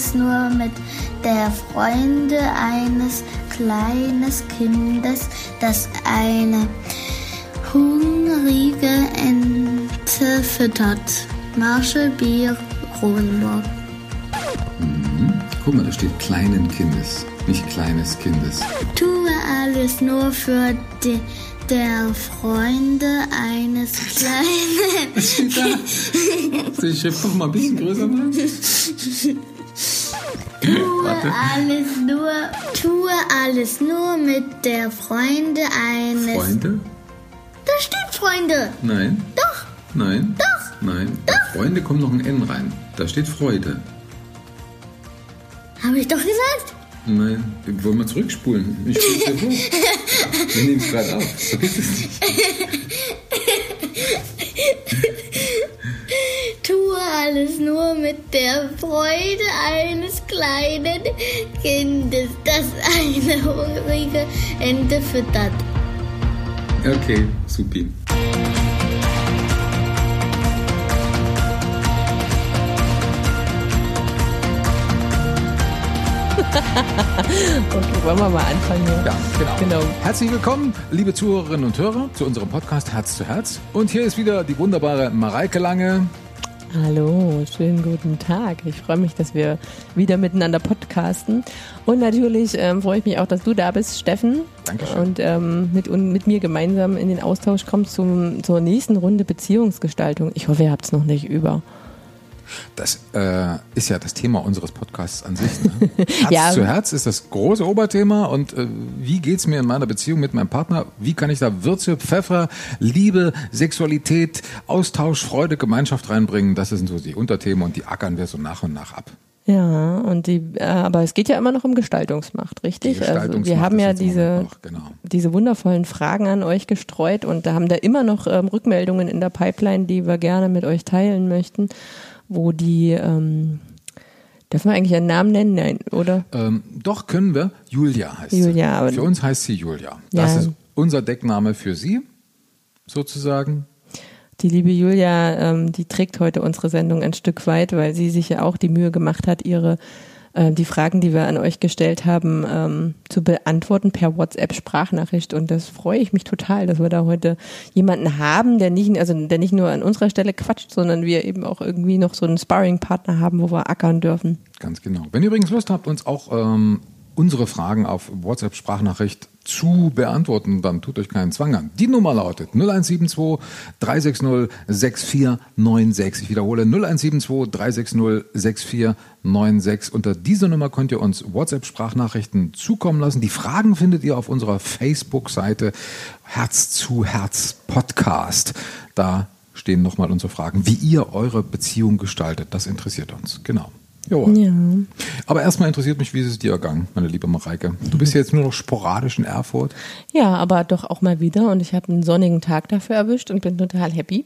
Alles nur mit der Freude eines kleines Kindes, das eine hungrige Ente füttert. Marshall B. Rosenberg. Guck mal, da steht kleinen Kindes, nicht kleines Kindes. Tue alles nur für die, der Freunde eines kleinen. Was steht da? Soll die Schrift noch mal ein bisschen größer machen? Tue alles nur, tue alles nur mit der Freunde eines. Freunde? Da steht Freunde. Nein. Doch, Nein. doch. Nein. Bei Freunde kommt noch ein N rein. Da steht Freude. Habe ich doch gesagt. Nein. Wir wollen mal zurückspulen. Ich spule ja vor. Wir nehmen es gerade auf. Vergiss es nicht. Alles nur mit der Freude eines kleinen Kindes, das eine hungrige Ente füttert. Okay, supi. Okay, wollen wir mal anfangen hier? Ja, genau. Genau. Herzlich willkommen, liebe Zuhörerinnen und Hörer, zu unserem Podcast Herz zu Herz. Und hier ist wieder die wunderbare Mareike Lange. Hallo, schönen guten Tag. Ich freue mich, dass wir wieder miteinander podcasten. Und natürlich ähm, freue ich mich auch, dass du da bist, Steffen. Dankeschön. Und ähm, mit, mit mir gemeinsam in den Austausch kommst zum, zur nächsten Runde Beziehungsgestaltung. Ich hoffe, ihr habt es noch nicht über. Das äh, ist ja das Thema unseres Podcasts an sich. Ne? Herz Ja. zu Herz ist das große Oberthema. Und äh, wie geht's mir in meiner Beziehung mit meinem Partner? Wie kann ich da Würze, Pfeffer, Liebe, Sexualität, Austausch, Freude, Gemeinschaft reinbringen? Das sind so die Unterthemen und die ackern wir so nach und nach ab. Ja, und die, äh, aber es geht ja immer noch um Gestaltungsmacht, richtig? Die also Gestaltungsmacht wir haben ja diese, noch, genau. diese wundervollen Fragen an euch gestreut und da haben da immer noch ähm, Rückmeldungen in der Pipeline, die wir gerne mit euch teilen möchten, wo die, ähm, dürfen wir eigentlich einen Namen nennen? Nein, oder? Ähm, doch können wir. Julia heißt Julia, sie. aber- für uns heißt sie Julia. Das Ja. ist unser Deckname für sie, sozusagen. Die liebe Julia, ähm, die trägt heute unsere Sendung ein Stück weit, weil sie sich ja auch die Mühe gemacht hat, ihre äh, die Fragen, die wir an euch gestellt haben, ähm, zu beantworten per WhatsApp-Sprachnachricht. Und das freue ich mich total, dass wir da heute jemanden haben, der nicht, also der nicht nur an unserer Stelle quatscht, sondern wir eben auch irgendwie noch so einen Sparring-Partner haben, wo wir ackern dürfen. Ganz genau. Wenn ihr übrigens Lust habt, uns auch ähm, unsere Fragen auf WhatsApp-Sprachnachricht zu beantworten, dann tut euch keinen Zwang an. Die Nummer lautet 0172 360 6496. Ich wiederhole 0172 360 6496. Unter dieser Nummer könnt ihr uns WhatsApp-Sprachnachrichten zukommen lassen. Die Fragen findet ihr auf unserer Facebook-Seite Herz zu Herz Podcast. Da stehen nochmal unsere Fragen, wie ihr eure Beziehung gestaltet. Das interessiert uns. Genau. Ja. Aber erstmal interessiert mich, wie ist es dir ergangen, meine liebe Mareike? Du bist ja jetzt nur noch sporadisch in Erfurt. Ja, aber doch auch mal wieder und ich habe einen sonnigen Tag dafür erwischt und bin total happy.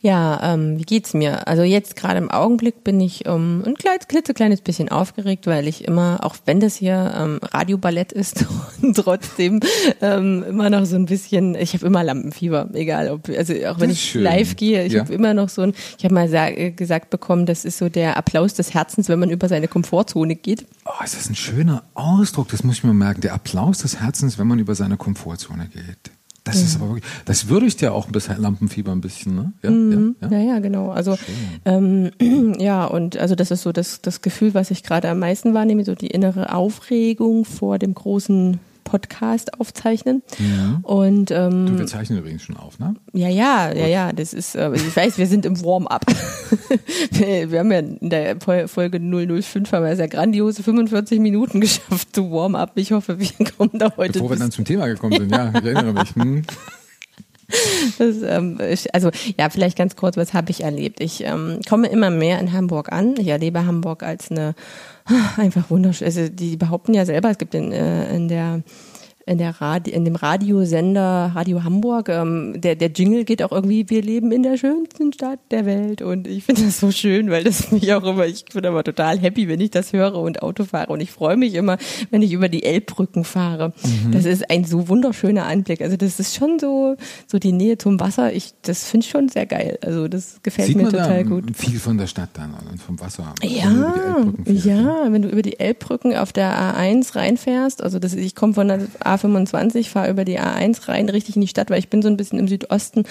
Ja, ähm, wie geht's mir? Also jetzt gerade im Augenblick bin ich ähm, ein kleines, klitzekleines bisschen aufgeregt, weil ich immer, auch wenn das hier ähm, Radioballett ist trotzdem ähm, immer noch so ein bisschen, ich habe immer Lampenfieber, egal ob, also auch wenn ich schön. live gehe, ich Ja. habe immer noch so ein, ich habe mal äh, gesagt bekommen, das ist so der Applaus des Herzens, wenn man über seine Komfortzone geht. Oh, ist das ein schöner Ausdruck, das muss ich mir merken. Der Applaus des Herzens, wenn man über seine Komfortzone geht. Das ist aber wirklich, das würdigt ja auch das Lampenfieber ein bisschen, ne? Ja, Mhm. ja, ja. Ja, ja, genau. Also ähm, ja, und also das ist so das, das Gefühl, was ich gerade am meisten wahrnehme, so die innere Aufregung vor dem großen Podcast aufzeichnen. Und ähm, Du, wir zeichnen übrigens schon auf, ne? ja, ja, ja, ja, das ist, äh, ich weiß, wir sind im Warm-up. wir, wir haben ja in der Fol- Folge 005 haben wir ja grandiose 45 Minuten geschafft zu Warm-up. Ich hoffe, wir kommen da heute Bevor wir dann zum Thema gekommen sind, ja, ich erinnere mich. Hm. Das, ähm, ich, also ja, vielleicht ganz kurz, was habe ich erlebt? Ich ähm, komme immer mehr in Hamburg an. Ich erlebe Hamburg als eine ah, einfach wunderschön. Also die behaupten ja selber, es gibt in, äh, in der in der Radi in dem Radiosender Radio Hamburg. Ähm, der, der Jingle geht auch irgendwie, wir leben in der schönsten Stadt der Welt. Und ich finde das so schön, weil das mich auch immer, ich bin aber total happy, wenn ich das höre und Auto fahre. Und ich freue mich immer, wenn ich über die Elbbrücken fahre. Mhm. Das ist ein so wunderschöner Anblick. Also das ist schon so, so die Nähe zum Wasser. Ich, das finde ich schon sehr geil. Also das gefällt Sieht mir total gut. Viel von der Stadt dann und vom Wasser. Ja, ja, wenn du über die Elbbrücken auf der A1 reinfährst, also das, ich komme von der A25 fahre über die A1 rein, richtig in die Stadt, weil ich bin so ein bisschen im Südosten.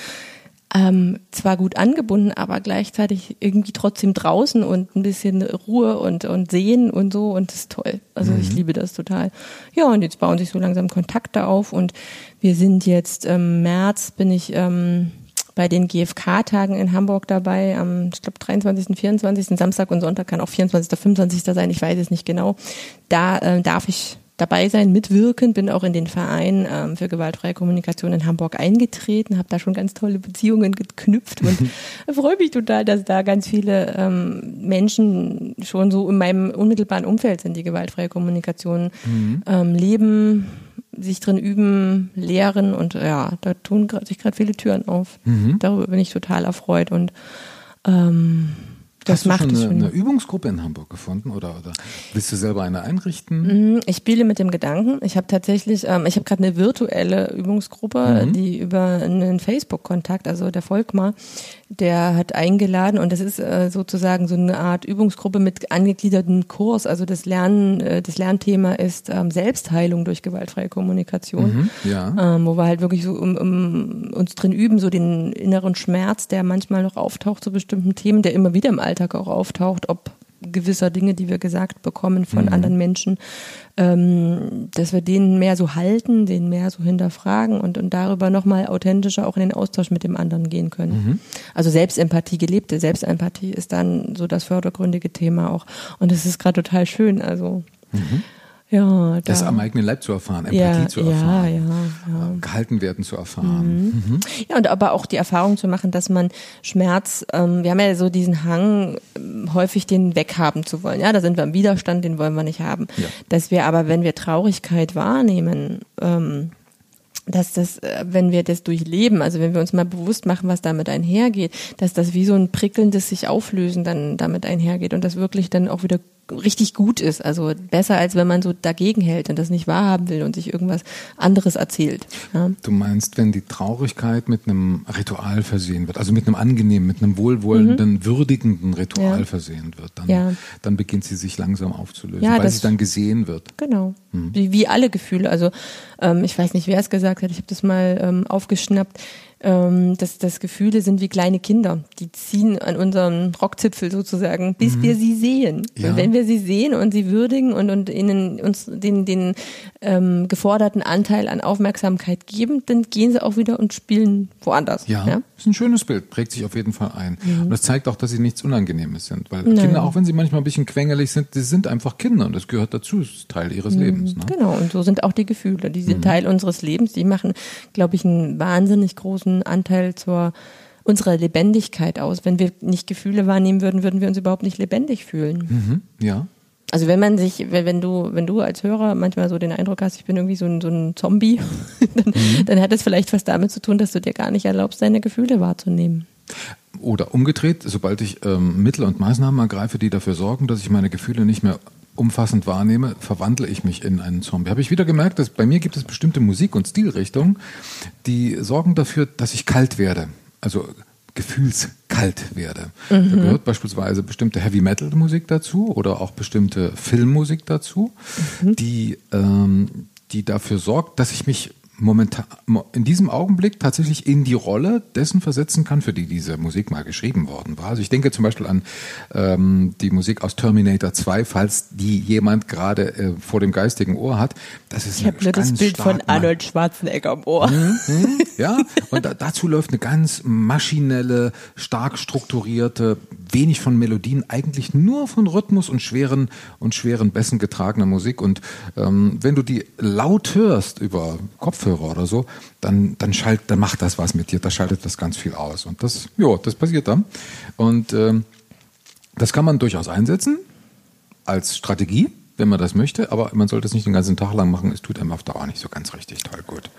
Ähm, zwar gut angebunden, aber gleichzeitig irgendwie trotzdem draußen und ein bisschen Ruhe und, und Sehen und so und das ist toll. Also mhm. ich liebe das total. Ja, und jetzt bauen sich so langsam Kontakte auf und wir sind jetzt im März, bin ich ähm, bei den GfK-Tagen in Hamburg dabei, am, ich glaube, 23., 24., Samstag und Sonntag kann auch 24., 25. sein, ich weiß es nicht genau. Da äh, darf ich dabei sein, mitwirken, bin auch in den Verein ähm, für gewaltfreie Kommunikation in Hamburg eingetreten, habe da schon ganz tolle Beziehungen geknüpft und freue mich total, dass da ganz viele ähm, Menschen schon so in meinem unmittelbaren Umfeld sind, die gewaltfreie Kommunikation mhm. ähm, leben, sich drin üben, lehren und ja, da tun sich gerade viele Türen auf. Mhm. Darüber bin ich total erfreut und ähm, das Hast macht du schon eine, eine Übungsgruppe in Hamburg gefunden oder, oder willst du selber eine einrichten? Mm, Ich spiele mit dem Gedanken. Ich habe tatsächlich, ähm, ich habe gerade eine virtuelle Übungsgruppe, Mhm. die über einen Facebook-Kontakt, also der Volkmar, der hat eingeladen und das ist äh, sozusagen so eine Art Übungsgruppe mit angegliederten Kurs. Also das Lernen, äh, das Lernthema ist ähm, Selbstheilung durch gewaltfreie Kommunikation. Mhm, ja. Ähm, wo wir halt wirklich so um, um uns drin üben, so den inneren Schmerz, der manchmal noch auftaucht zu bestimmten Themen, der immer wieder im Alltag auch auftaucht, ob gewisser Dinge, die wir gesagt bekommen von anderen Menschen, ähm, dass wir den mehr so halten, den mehr so hinterfragen und, und darüber nochmal authentischer auch in den Austausch mit dem anderen gehen können. Also Selbstempathie, gelebte Selbstempathie ist dann so das fördergründige Thema auch. Und das ist gerade total schön. Also ja, da, Das am eigenen Leib zu erfahren, Empathie ja, zu erfahren, ja, ja. äh, gehalten werden zu erfahren. Mhm. Ja, und aber auch die Erfahrung zu machen, dass man Schmerz, ähm, wir haben ja so diesen Hang, ähm, häufig den weghaben zu wollen. Ja, da sind wir im Widerstand, den wollen wir nicht haben. Dass wir aber, wenn wir Traurigkeit wahrnehmen, ähm, dass das, äh, wenn wir das durchleben, also wenn wir uns mal bewusst machen, was damit einhergeht, dass das wie so ein prickelndes sich auflösen dann damit einhergeht und das wirklich dann auch wieder richtig gut ist. Also besser, als wenn man so dagegen hält und das nicht wahrhaben will und sich irgendwas anderes erzählt. Ja. Du meinst, wenn die Traurigkeit mit einem Ritual versehen wird, also mit einem angenehmen, mit einem wohlwollenden, würdigenden Ritual Mhm. Ja. versehen wird, dann, Ja. dann beginnt sie sich langsam aufzulösen, weil sie dann gesehen wird. Genau. Wie, wie alle Gefühle. Also ähm, ich weiß nicht, wer es gesagt hat, ich habe das mal ähm, aufgeschnappt. Ähm, dass, dass Gefühle sind wie kleine Kinder. Die ziehen an unserem Rockzipfel sozusagen, bis wir sie sehen. Ja. Und wenn wir sie sehen und sie würdigen und, und ihnen uns den, den ähm, geforderten Anteil an Aufmerksamkeit geben, dann gehen sie auch wieder und spielen woanders. Ja, ja? ist ein schönes Bild, prägt sich auf jeden Fall ein. Und das zeigt auch, dass sie nichts Unangenehmes sind. Weil Nein. Kinder, auch wenn sie manchmal ein bisschen quengelig sind, die sind einfach Kinder und das gehört dazu, das ist Teil ihres Lebens. Ne? Genau, und so sind auch die Gefühle. Die sind Teil unseres Lebens. Die machen, glaube ich, einen wahnsinnig großen Anteil zur unserer Lebendigkeit aus. Wenn wir nicht Gefühle wahrnehmen würden, würden wir uns überhaupt nicht lebendig fühlen. Mhm, ja. Also wenn man sich, wenn, du, wenn du als Hörer manchmal so den Eindruck hast, ich bin irgendwie so ein, so ein Zombie, dann, dann hat es vielleicht was damit zu tun, dass du dir gar nicht erlaubst, deine Gefühle wahrzunehmen. Oder umgedreht, sobald ich ähm, Mittel und Maßnahmen ergreife, die dafür sorgen, dass ich meine Gefühle nicht mehr umfassend wahrnehme, verwandle ich mich in einen Zombie. Habe ich wieder gemerkt, dass bei mir gibt es bestimmte Musik- und Stilrichtungen, die sorgen dafür, dass ich kalt werde. Also gefühlskalt werde. Da gehört beispielsweise bestimmte Heavy-Metal-Musik dazu oder auch bestimmte Filmmusik dazu, die, ähm, die dafür sorgt, dass ich mich momentan in diesem Augenblick tatsächlich in die Rolle dessen versetzen kann, für die diese Musik mal geschrieben worden war. Also ich denke zum Beispiel an ähm, die Musik aus Terminator 2, falls die jemand gerade äh, vor dem geistigen Ohr hat. Das ist Ich habe nur das Bild von Arnold Schwarzenegger im Ohr. ja, und da, dazu läuft eine ganz maschinelle, stark strukturierte, wenig von Melodien, eigentlich nur von Rhythmus und schweren und schweren Bässen getragene Musik. Und ähm, wenn du die laut hörst über Kopfhörer oder so, dann dann schalt, dann macht das was mit dir, da schaltet das ganz viel aus. Und das, ja, das passiert dann. Und ähm, das kann man durchaus einsetzen als Strategie, wenn man das möchte, aber man sollte es nicht den ganzen Tag lang machen. Es tut einem auf Dauer nicht so ganz richtig toll gut.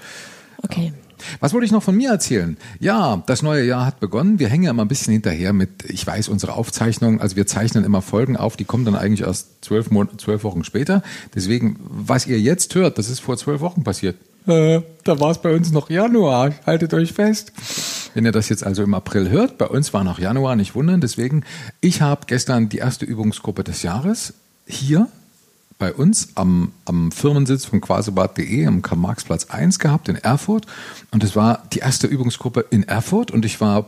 Okay. Was wollte ich noch von mir erzählen? Ja, das neue Jahr hat begonnen. Wir hängen ja immer ein bisschen hinterher mit, ich weiß, unsere Aufzeichnungen, also wir zeichnen immer Folgen auf, die kommen dann eigentlich erst zwölf, Mon zwölf Wochen später. Deswegen, was ihr jetzt hört, das ist vor zwölf Wochen passiert. Äh, da war es bei uns noch Januar. Haltet euch fest. Wenn ihr das jetzt also im April hört, bei uns war noch Januar, nicht wundern. Deswegen, ich habe gestern die erste Übungsgruppe des Jahres hier bei uns am, am Firmensitz von quasebad.de am Karl-Marx-Platz 1 gehabt in Erfurt. Und es war die erste Übungsgruppe in Erfurt und ich war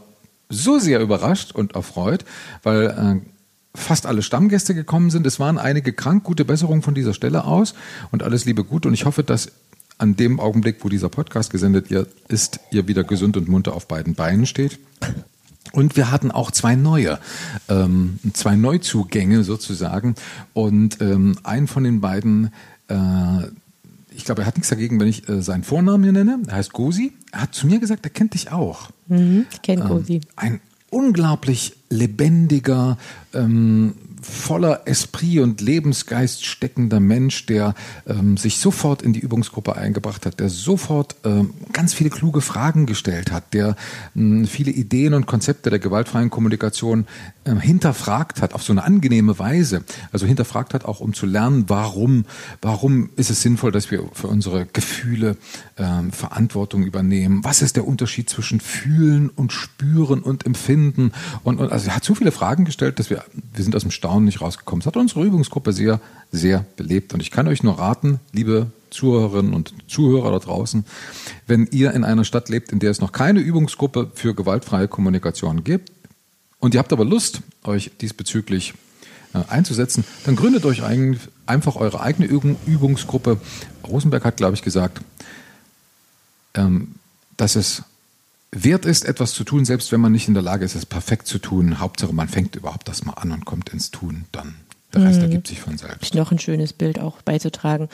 so sehr überrascht und erfreut, weil äh, fast alle Stammgäste gekommen sind. Es waren einige krank, gute Besserung von dieser Stelle aus und alles Liebe gut. Und ich hoffe, dass an dem Augenblick, wo dieser Podcast gesendet ist, ihr wieder gesund und munter auf beiden Beinen steht. Und wir hatten auch zwei neue, ähm, zwei Neuzugänge sozusagen. Und ähm, einen von den beiden, äh, ich glaube, er hat nichts dagegen, wenn ich äh, seinen Vornamen hier nenne. Er heißt Gosi. Er hat zu mir gesagt, er kennt dich auch. Mhm, kennt ähm, Gosi. Ein unglaublich lebendiger, ähm, voller Esprit und Lebensgeist steckender Mensch, der ähm, sich sofort in die Übungsgruppe eingebracht hat, der sofort ähm, ganz viele kluge Fragen gestellt hat, der ähm, viele Ideen und Konzepte der gewaltfreien Kommunikation ähm, hinterfragt hat auf so eine angenehme Weise. Also hinterfragt hat auch, um zu lernen, warum, warum ist es sinnvoll, dass wir für unsere Gefühle ähm, Verantwortung übernehmen? Was ist der Unterschied zwischen fühlen und spüren und empfinden? Und, und also er hat so viele Fragen gestellt, dass wir, wir sind aus dem Staunen nicht rausgekommen. Es hat unsere Übungsgruppe sehr, sehr belebt. Und ich kann euch nur raten, liebe Zuhörerinnen und Zuhörer da draußen, wenn ihr in einer Stadt lebt, in der es noch keine Übungsgruppe für gewaltfreie Kommunikation gibt, und ihr habt aber Lust, euch diesbezüglich äh, einzusetzen, dann gründet euch einfach eure eigene Übungsgruppe. Rosenberg hat, glaube ich, gesagt, ähm, dass es wert ist, etwas zu tun, selbst wenn man nicht in der Lage ist, es perfekt zu tun. Hauptsache, man fängt überhaupt das mal an und kommt ins Tun dann. Der Rest mhm. ergibt sich von selbst. Noch ein schönes Bild auch beizutragen.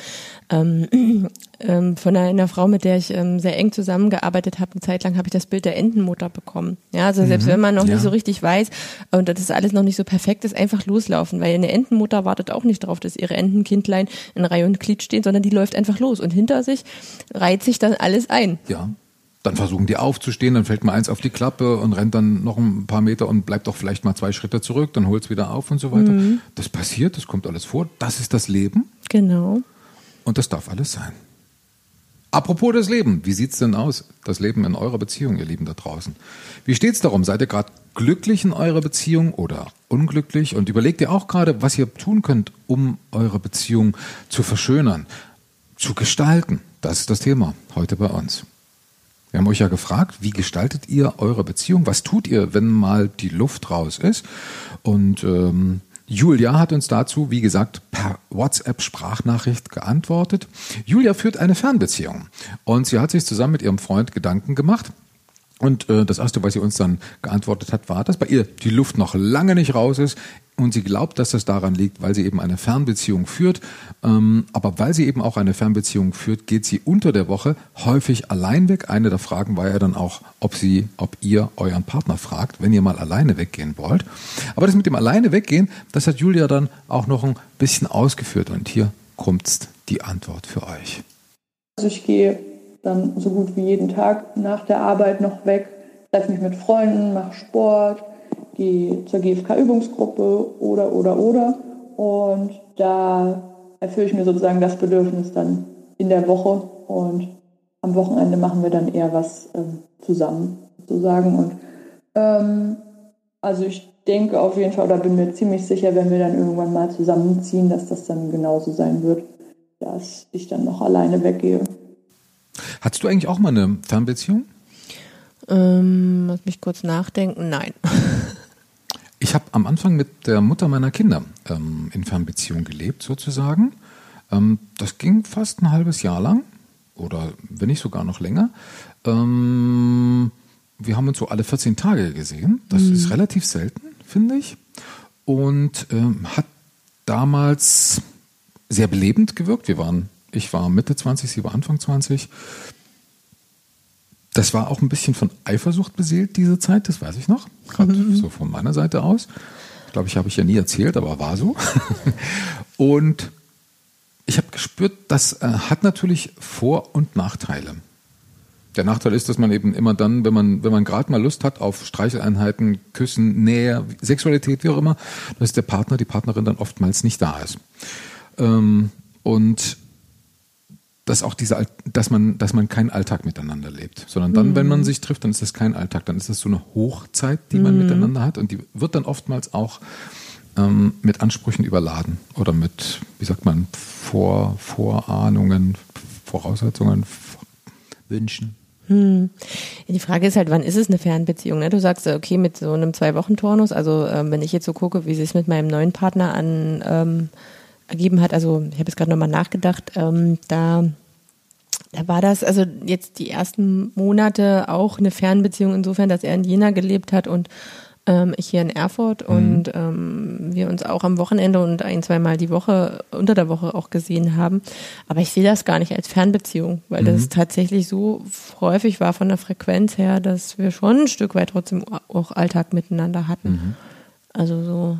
Ähm, ähm, von einer Frau, mit der ich ähm, sehr eng zusammengearbeitet habe, eine Zeit lang habe ich das Bild der Entenmutter bekommen. Ja, also selbst mhm. wenn man noch ja. nicht so richtig weiß und das ist alles noch nicht so perfekt ist, einfach loslaufen, weil eine Entenmutter wartet auch nicht darauf, dass ihre Entenkindlein in Reihe und Glied stehen, sondern die läuft einfach los und hinter sich reiht sich dann alles ein. Ja, dann versuchen die aufzustehen, dann fällt mal eins auf die Klappe und rennt dann noch ein paar Meter und bleibt doch vielleicht mal zwei Schritte zurück, dann holt es wieder auf und so weiter. Mhm. Das passiert, das kommt alles vor. Das ist das Leben. Genau. Und das darf alles sein. Apropos das Leben, wie sieht's denn aus? Das Leben in eurer Beziehung, ihr Lieben da draußen. Wie steht's darum? Seid ihr gerade glücklich in eurer Beziehung oder unglücklich? Und überlegt ihr auch gerade, was ihr tun könnt, um eure Beziehung zu verschönern, zu gestalten? Das ist das Thema heute bei uns. Wir haben euch ja gefragt, wie gestaltet ihr eure Beziehung? Was tut ihr, wenn mal die Luft raus ist? Und ähm, Julia hat uns dazu, wie gesagt, per WhatsApp-Sprachnachricht geantwortet. Julia führt eine Fernbeziehung und sie hat sich zusammen mit ihrem Freund Gedanken gemacht. Und äh, das Erste, was sie uns dann geantwortet hat, war, dass bei ihr die Luft noch lange nicht raus ist. Und sie glaubt, dass das daran liegt, weil sie eben eine Fernbeziehung führt. Ähm, aber weil sie eben auch eine Fernbeziehung führt, geht sie unter der Woche häufig allein weg. Eine der Fragen war ja dann auch, ob sie, ob ihr euren Partner fragt, wenn ihr mal alleine weggehen wollt. Aber das mit dem alleine weggehen, das hat Julia dann auch noch ein bisschen ausgeführt. Und hier kommt die Antwort für euch. Also ich gehe dann so gut wie jeden Tag nach der Arbeit noch weg, treffe mich mit Freunden, mache Sport, gehe zur GFK-Übungsgruppe oder, oder, oder. Und da erfülle ich mir sozusagen das Bedürfnis dann in der Woche und am Wochenende machen wir dann eher was ähm, zusammen sozusagen. Und ähm, also ich denke auf jeden Fall oder bin mir ziemlich sicher, wenn wir dann irgendwann mal zusammenziehen, dass das dann genauso sein wird, dass ich dann noch alleine weggehe. Hattest du eigentlich auch mal eine Fernbeziehung? Ähm, lass mich kurz nachdenken. Nein. Ich habe am Anfang mit der Mutter meiner Kinder ähm, in Fernbeziehung gelebt, sozusagen. Ähm, das ging fast ein halbes Jahr lang oder wenn nicht sogar noch länger. Ähm, wir haben uns so alle 14 Tage gesehen. Das mhm. ist relativ selten, finde ich. Und ähm, hat damals sehr belebend gewirkt. Wir waren, ich war Mitte 20, sie war Anfang 20. Das war auch ein bisschen von Eifersucht beseelt, diese Zeit, das weiß ich noch. Gerade mhm. so von meiner Seite aus. Ich glaube, ich habe ich ja nie erzählt, aber war so. Und Ich habe gespürt, das äh, hat natürlich Vor- und Nachteile. Der Nachteil ist, dass man eben immer dann, wenn man, wenn man gerade mal Lust hat auf Streicheleinheiten, Küssen, Nähe, Sexualität, wie auch immer, dass der Partner, die Partnerin dann oftmals nicht da ist. Ähm, und dass auch diese, dass man, dass man keinen Alltag miteinander lebt, sondern dann, mhm. wenn man sich trifft, dann ist das kein Alltag, dann ist das so eine Hochzeit, die man mhm. miteinander hat und die wird dann oftmals auch ähm, mit Ansprüchen überladen oder mit, wie sagt man, Vor, Vorahnungen, Voraussetzungen, Wünschen. Hm. Die Frage ist halt, wann ist es eine Fernbeziehung? Ne? Du sagst, okay, mit so einem Zwei-Wochen-Turnus, also ähm, wenn ich jetzt so gucke, wie sich mit meinem neuen Partner an ähm, ergeben hat, also ich habe jetzt gerade nochmal nachgedacht, ähm, da, da war das, also jetzt die ersten Monate auch eine Fernbeziehung insofern, dass er in Jena gelebt hat und ähm, ich hier in Erfurt mhm. und ähm, wir uns auch am Wochenende und ein, zweimal die Woche, unter der Woche auch gesehen haben. Aber ich sehe das gar nicht als Fernbeziehung, weil mhm. das tatsächlich so häufig war von der Frequenz her, dass wir schon ein Stück weit trotzdem auch Alltag miteinander hatten. Mhm. Also so,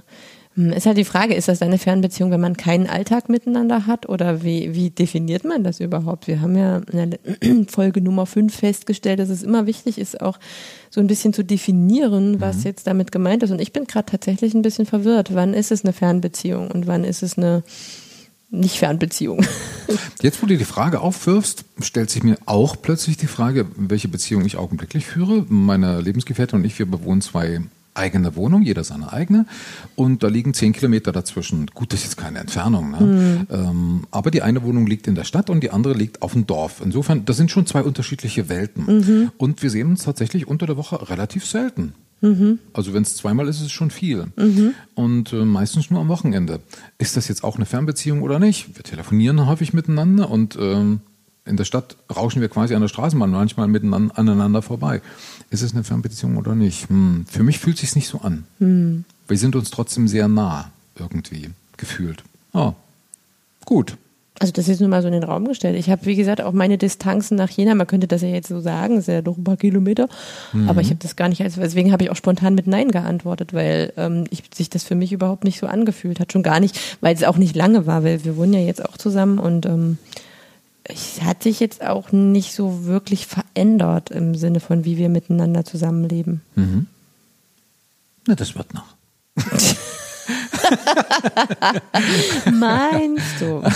ist halt die Frage, ist das eine Fernbeziehung, wenn man keinen Alltag miteinander hat? Oder wie, wie definiert man das überhaupt? Wir haben ja in der Folge Nummer 5 festgestellt, dass es immer wichtig ist, auch so ein bisschen zu definieren, was mhm. jetzt damit gemeint ist. Und ich bin gerade tatsächlich ein bisschen verwirrt. Wann ist es eine Fernbeziehung und wann ist es eine nicht Fernbeziehung? Jetzt, wo du die Frage aufwirfst, stellt sich mir auch plötzlich die Frage, welche Beziehung ich augenblicklich führe. Meine Lebensgefährtin und ich, wir bewohnen zwei eigene Wohnung, jeder seine eigene. Und da liegen zehn Kilometer dazwischen. Gut, das ist jetzt keine Entfernung. Ne? Mhm. Ähm, aber die eine Wohnung liegt in der Stadt und die andere liegt auf dem Dorf. Insofern, das sind schon zwei unterschiedliche Welten. Mhm. Und wir sehen uns tatsächlich unter der Woche relativ selten. Mhm. Also wenn es zweimal ist, ist es schon viel. Mhm. Und äh, meistens nur am Wochenende. Ist das jetzt auch eine Fernbeziehung oder nicht? Wir telefonieren häufig miteinander und ähm, in der Stadt rauschen wir quasi an der Straßenbahn manchmal miteinander aneinander vorbei. Ist es eine Fernbeziehung oder nicht? Hm. Für mich fühlt es sich nicht so an. Hm. Wir sind uns trotzdem sehr nah irgendwie gefühlt. Oh, gut. Also das ist nur mal so in den Raum gestellt. Ich habe, wie gesagt, auch meine Distanzen nach Jena, man könnte das ja jetzt so sagen, ist ja doch ein paar Kilometer, mhm. aber ich habe das gar nicht als, deswegen habe ich auch spontan mit Nein geantwortet, weil ähm, ich, sich das für mich überhaupt nicht so angefühlt hat. Schon gar nicht, weil es auch nicht lange war, weil wir wohnen ja jetzt auch zusammen und ähm, es hat sich jetzt auch nicht so wirklich verändert im Sinne von, wie wir miteinander zusammenleben. Mhm. Na, das wird noch. Meinst du?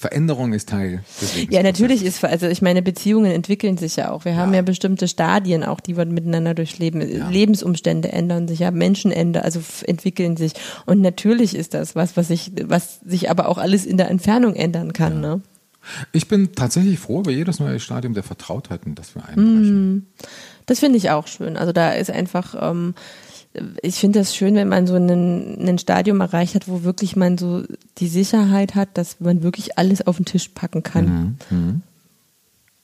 Veränderung ist Teil des Lebens. Ja, natürlich ist, also ich meine, Beziehungen entwickeln sich ja auch. Wir haben ja bestimmte Stadien auch, die wir miteinander durchleben. Ja. Lebensumstände ändern sich, ja, Menschen ändern, also entwickeln sich. Und natürlich ist das was, was sich, was sich aber auch alles in der Entfernung ändern kann, ja. ne? Ich bin tatsächlich froh über jedes neue Stadium der Vertrautheiten, das wir einbrechen. Mm, das finde ich auch schön. Also da ist einfach, ähm, ich finde das schön, wenn man so ein Stadium erreicht hat, wo wirklich man so die Sicherheit hat, dass man wirklich alles auf den Tisch packen kann. Mhm. Mhm.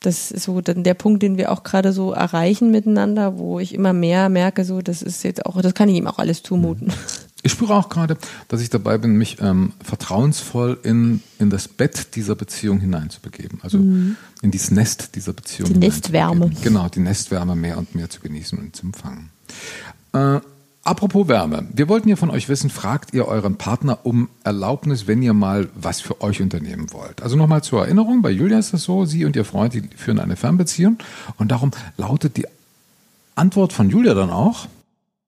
Das ist so der Punkt, den wir auch gerade so erreichen miteinander, wo ich immer mehr merke, so das ist jetzt auch, das kann ich ihm auch alles zumuten. Mhm. Ich spüre auch gerade, dass ich dabei bin, mich ähm, vertrauensvoll in, in das Bett dieser Beziehung hineinzubegeben. Also mhm. in dieses Nest dieser Beziehung. Die Nestwärme. Genau, die Nestwärme mehr und mehr zu genießen und zu empfangen. Äh, apropos Wärme. Wir wollten ja von euch wissen, fragt ihr euren Partner um Erlaubnis, wenn ihr mal was für euch unternehmen wollt. Also nochmal zur Erinnerung, bei Julia ist das so, sie und ihr Freund, die führen eine Fernbeziehung. Und darum lautet die Antwort von Julia dann auch,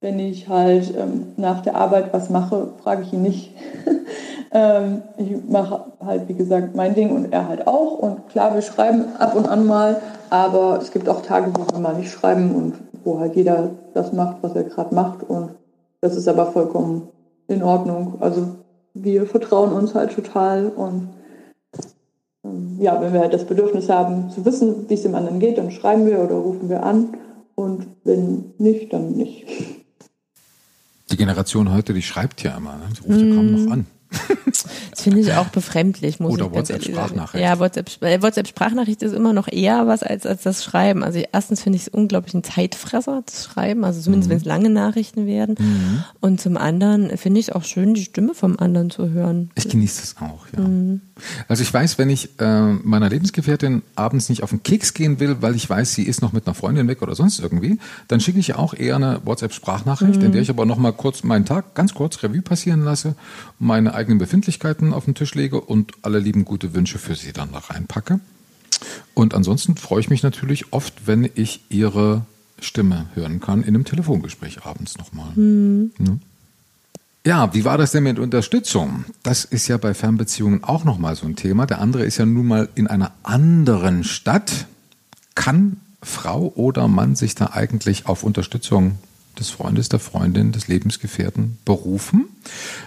wenn ich halt ähm, nach der Arbeit was mache, frage ich ihn nicht. ähm, ich mache halt, wie gesagt, mein Ding und er halt auch. Und klar, wir schreiben ab und an mal, aber es gibt auch Tage, wo wir mal nicht schreiben und wo halt jeder das macht, was er gerade macht. Und das ist aber vollkommen in Ordnung. Also wir vertrauen uns halt total und ähm, ja, wenn wir halt das Bedürfnis haben zu wissen, wie es dem anderen geht, dann schreiben wir oder rufen wir an und wenn nicht, dann nicht. Die Generation heute, die schreibt ja immer, ne? die ruft ja kaum noch mhm. an. Das finde ich auch befremdlich, muss Oder ich WhatsApp-Sprachnachricht. Ja, WhatsApp-Sprachnachricht ist immer noch eher was als, als das Schreiben. Also erstens finde ich es unglaublich ein Zeitfresser, das Schreiben, also zumindest mhm. wenn es lange Nachrichten werden. Mhm. Und zum anderen finde ich es auch schön, die Stimme vom anderen zu hören. Ich genieße das auch, ja. Mhm. Also ich weiß, wenn ich äh, meiner Lebensgefährtin abends nicht auf den Keks gehen will, weil ich weiß, sie ist noch mit einer Freundin weg oder sonst irgendwie, dann schicke ich auch eher eine WhatsApp-Sprachnachricht, in der mhm. ich aber noch mal kurz meinen Tag ganz kurz Revue passieren lasse, meine eigenen Befindlichkeiten auf den Tisch lege und alle lieben gute Wünsche für Sie dann da reinpacke. Und ansonsten freue ich mich natürlich oft, wenn ich Ihre Stimme hören kann in einem Telefongespräch abends nochmal. Mhm. Ja, wie war das denn mit Unterstützung? Das ist ja bei Fernbeziehungen auch nochmal so ein Thema. Der andere ist ja nun mal in einer anderen Stadt. Kann Frau oder Mann sich da eigentlich auf Unterstützung des Freundes, der Freundin, des Lebensgefährten berufen?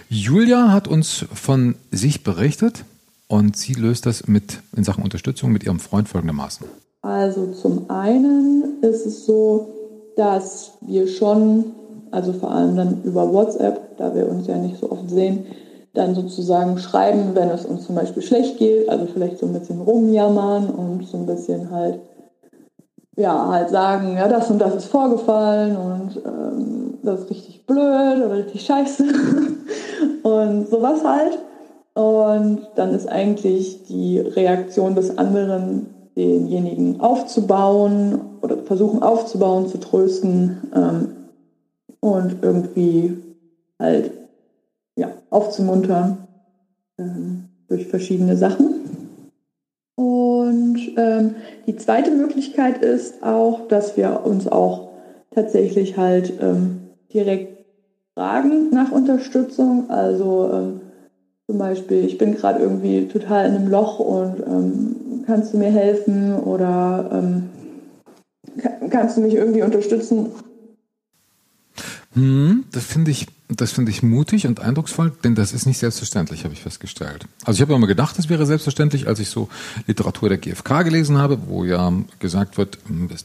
Julia hat uns von sich berichtet und sie löst das mit in Sachen Unterstützung mit ihrem Freund folgendermaßen. Also zum einen ist es so, dass wir schon, also vor allem dann über WhatsApp, da wir uns ja nicht so oft sehen, dann sozusagen schreiben, wenn es uns zum Beispiel schlecht geht, also vielleicht so ein bisschen rumjammern und so ein bisschen halt, ja, halt sagen, ja, das und das ist vorgefallen und ähm, das ist richtig blöd oder richtig scheiße und sowas halt. Und dann ist eigentlich die Reaktion des anderen denjenigen aufzubauen oder versuchen aufzubauen, zu trösten ähm, und irgendwie halt ja, aufzumuntern ähm, durch verschiedene Sachen. Und ähm, die zweite Möglichkeit ist auch, dass wir uns auch tatsächlich halt ähm, direkt fragen nach Unterstützung. Also ähm, zum Beispiel, ich bin gerade irgendwie total in einem Loch und ähm, kannst du mir helfen oder ähm, kannst du mich irgendwie unterstützen? Hm, das finde ich das finde ich mutig und eindrucksvoll, denn das ist nicht selbstverständlich, habe ich festgestellt. Also ich habe immer gedacht, das wäre selbstverständlich, als ich so Literatur der GfK gelesen habe, wo ja gesagt wird,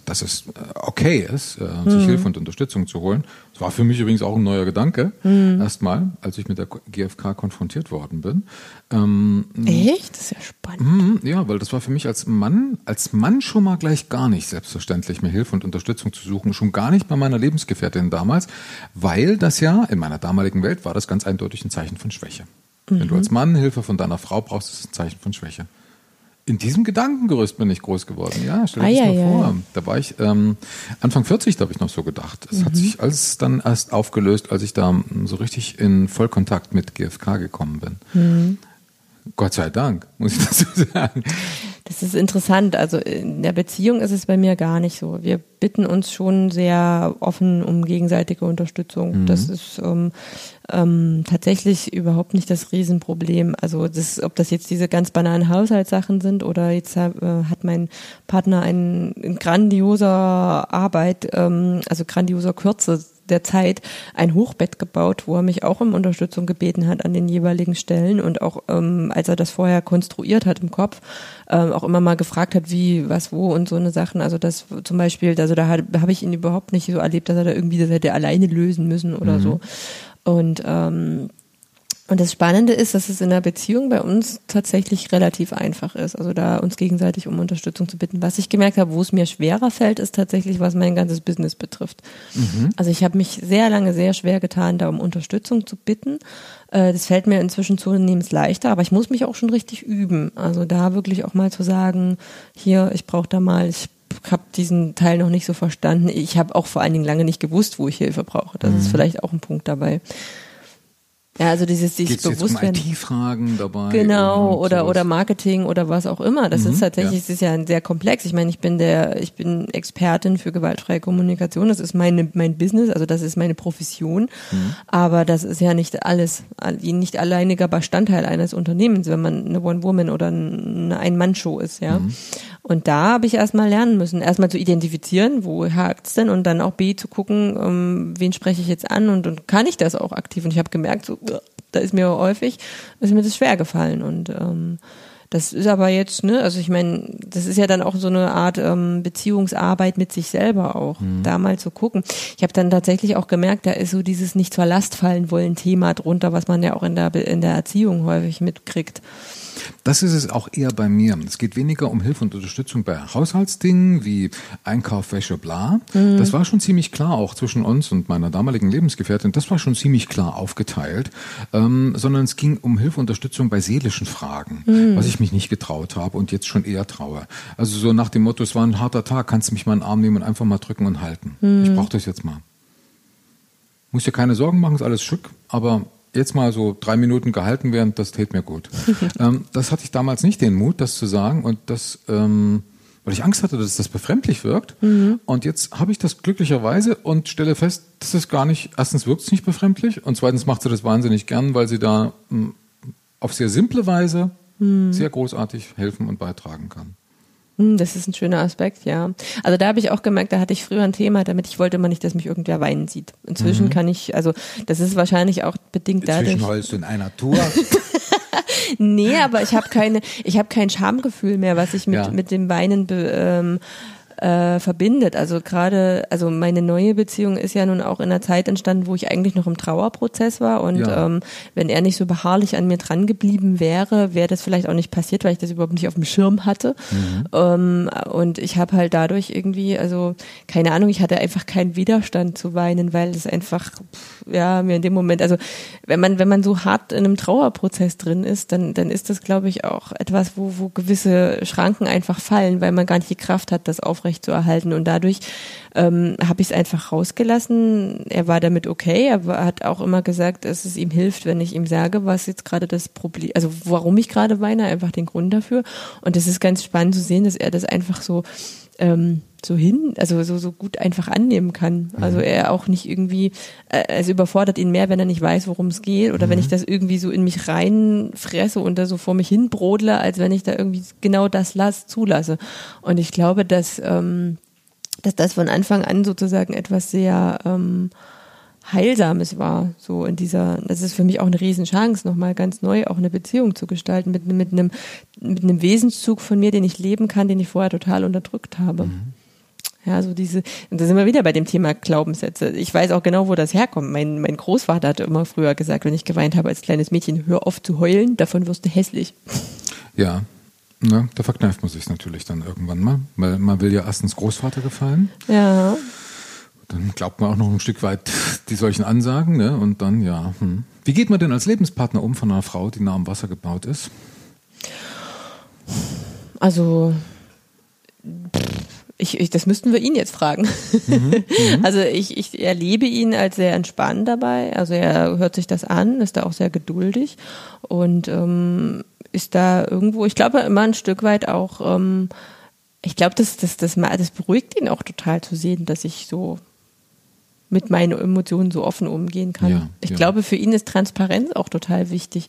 dass es okay ist, äh, sich mhm. Hilfe und Unterstützung zu holen. Das war für mich übrigens auch ein neuer Gedanke, mhm. erstmal, als ich mit der GfK konfrontiert worden bin. Ähm, Echt? Das ist ja spannend. Mh, ja, weil das war für mich als Mann, als Mann schon mal gleich gar nicht selbstverständlich, mir Hilfe und Unterstützung zu suchen. Schon gar nicht bei meiner Lebensgefährtin damals, weil das ja in meiner damaligen Welt war das ganz eindeutig ein Zeichen von Schwäche. Mhm. Wenn du mhm. als Mann Hilfe von deiner Frau brauchst, ist es ein Zeichen von Schwäche. In diesem Gedankengerüst bin ich groß geworden. Ja, stell dir ah, das ja, mal vor. Ja. Da war ich ähm, Anfang 40, da habe ich noch so gedacht. Es mhm. hat sich alles dann erst aufgelöst, als ich da so richtig in Vollkontakt mit GfK gekommen bin. Mhm. Gott sei Dank, muss ich dazu sagen. Das ist interessant. Also in der Beziehung ist es bei mir gar nicht so. Wir bitten uns schon sehr offen um gegenseitige Unterstützung. Mhm. Das ist ähm, ähm, tatsächlich überhaupt nicht das Riesenproblem. Also das, ob das jetzt diese ganz banalen Haushaltssachen sind oder jetzt äh, hat mein Partner ein, ein grandioser Arbeit, ähm, also grandioser Kürze der Zeit ein Hochbett gebaut, wo er mich auch um Unterstützung gebeten hat an den jeweiligen Stellen und auch ähm, als er das vorher konstruiert hat im Kopf, ähm, auch immer mal gefragt hat, wie, was, wo und so eine Sachen. Also das zum Beispiel, also da habe ich ihn überhaupt nicht so erlebt, dass er da irgendwie das hätte alleine lösen müssen oder mhm. so. Und ähm, und das Spannende ist, dass es in der Beziehung bei uns tatsächlich relativ einfach ist, also da uns gegenseitig um Unterstützung zu bitten. Was ich gemerkt habe, wo es mir schwerer fällt, ist tatsächlich, was mein ganzes Business betrifft. Mhm. Also ich habe mich sehr lange sehr schwer getan, da um Unterstützung zu bitten. Äh, das fällt mir inzwischen zunehmend leichter, aber ich muss mich auch schon richtig üben. Also da wirklich auch mal zu sagen, hier, ich brauche da mal, ich habe diesen Teil noch nicht so verstanden. Ich habe auch vor allen Dingen lange nicht gewusst, wo ich Hilfe brauche. Das mhm. ist vielleicht auch ein Punkt dabei. Ja, also dieses sich Geht's bewusst jetzt um IT-Fragen dabei. Genau, oder, oder Marketing oder was auch immer. Das mhm, ist tatsächlich, ja. es ist ja sehr komplex. Ich meine, ich bin der, ich bin Expertin für gewaltfreie Kommunikation. Das ist meine, mein Business, also das ist meine Profession. Mhm. Aber das ist ja nicht alles, nicht alleiniger Bestandteil eines Unternehmens, wenn man eine One-Woman oder eine Ein-Mann-Show ist, ja. Mhm. Und da habe ich erstmal lernen müssen, erstmal zu identifizieren, wo hakt's denn und dann auch B zu gucken, ähm, wen spreche ich jetzt an und, und kann ich das auch aktiv. Und ich habe gemerkt, so, da ist mir häufig, ist mir das schwer gefallen. Und ähm, das ist aber jetzt, ne, also ich meine, das ist ja dann auch so eine Art ähm, Beziehungsarbeit mit sich selber auch, mhm. da mal zu gucken. Ich habe dann tatsächlich auch gemerkt, da ist so dieses nicht zur Last fallen wollen Thema drunter, was man ja auch in der in der Erziehung häufig mitkriegt. Das ist es auch eher bei mir. Es geht weniger um Hilfe und Unterstützung bei Haushaltsdingen wie Einkauf, Wäsche, bla. Mhm. Das war schon ziemlich klar auch zwischen uns und meiner damaligen Lebensgefährtin. Das war schon ziemlich klar aufgeteilt. Ähm, sondern es ging um Hilfe und Unterstützung bei seelischen Fragen, mhm. was ich mich nicht getraut habe und jetzt schon eher traue. Also so nach dem Motto, es war ein harter Tag, kannst du mich mal in den Arm nehmen und einfach mal drücken und halten. Mhm. Ich brauche das jetzt mal. Muss dir keine Sorgen machen, ist alles schick, aber jetzt mal so drei Minuten gehalten werden, das täte mir gut. ähm, das hatte ich damals nicht den Mut, das zu sagen und das, ähm, weil ich Angst hatte, dass das befremdlich wirkt. Mhm. Und jetzt habe ich das glücklicherweise und stelle fest, das ist gar nicht, erstens wirkt es nicht befremdlich und zweitens macht sie das wahnsinnig gern, weil sie da mh, auf sehr simple Weise Mhm. sehr großartig helfen und beitragen kann. Hm, Das ist ein schöner Aspekt, ja. Also da habe ich auch gemerkt, da hatte ich früher ein Thema damit, ich wollte immer nicht, dass mich irgendwer weinen sieht. Inzwischen kann ich, also das ist wahrscheinlich auch bedingt dadurch. heulst du in einer Tour. Nee, aber ich habe keine, ich habe kein Schamgefühl mehr, was ich mit, Ja. mit dem Weinen be, ähm, äh, verbindet. Also gerade, also meine neue Beziehung ist ja nun auch in einer Zeit entstanden, wo ich eigentlich noch im Trauerprozess war und Ja. ähm, wenn er nicht so beharrlich an mir dran geblieben wäre, wäre das vielleicht auch nicht passiert, weil ich das überhaupt nicht auf dem Schirm hatte. Ähm, und ich habe halt dadurch irgendwie, also keine Ahnung, ich hatte einfach keinen Widerstand zu weinen, weil es einfach, pff, ja, mir in dem Moment, also wenn man, wenn man so hart in einem Trauerprozess drin ist, dann, dann ist das, glaube ich, auch etwas, wo, wo gewisse Schranken einfach fallen, weil man gar nicht die Kraft hat, das aufrecht zu erhalten. Und dadurch ähm, habe ich es einfach rausgelassen. Er war damit okay. Er war, hat auch immer gesagt, dass es ihm hilft, wenn ich ihm sage, was jetzt gerade das Problem, also warum ich gerade weine, einfach den Grund dafür. Und das ist ganz spannend zu sehen, dass er das einfach so ähm, so hin, also so, so gut einfach annehmen kann. Also er auch nicht irgendwie, äh, es überfordert ihn mehr, wenn er nicht weiß, worum es geht oder wenn ich das irgendwie so in mich reinfresse und da so vor mich hin brodle, als wenn ich da irgendwie genau das lass, zulasse. Und ich glaube, dass, ähm, dass das von Anfang an sozusagen etwas sehr ähm, Heilsames war, so in dieser, das ist für mich auch eine Riesenchance, nochmal ganz neu auch eine Beziehung zu gestalten mit, mit einem, mit einem Wesenszug von mir, den ich leben kann, den ich vorher total unterdrückt habe. Ja, so diese, und da sind wir wieder bei dem Thema Glaubenssätze. Ich weiß auch genau, wo das herkommt. Mein, mein Großvater hatte immer früher gesagt, wenn ich geweint habe als kleines Mädchen, hör auf zu heulen, davon wirst du hässlich. Ja, ne, da verkneift man sich natürlich dann irgendwann mal, weil man will ja erstens Großvater gefallen, Ja. dann glaubt man auch noch ein Stück weit die solchen Ansagen, ne, und dann, ja. Hm. Wie geht man denn als Lebenspartner um von einer Frau, die nah am Wasser gebaut ist? Also, ich, ich, das müssten wir ihn jetzt fragen. also ich, ich erlebe ihn als sehr entspannt dabei. Also er hört sich das an, ist da auch sehr geduldig und ähm, ist da irgendwo, ich glaube immer ein Stück weit auch, ähm, ich glaube, das, das, das, das beruhigt ihn auch total zu sehen, dass ich so mit meinen Emotionen so offen umgehen kann. Ja, ich ja. glaube, für ihn ist Transparenz auch total wichtig.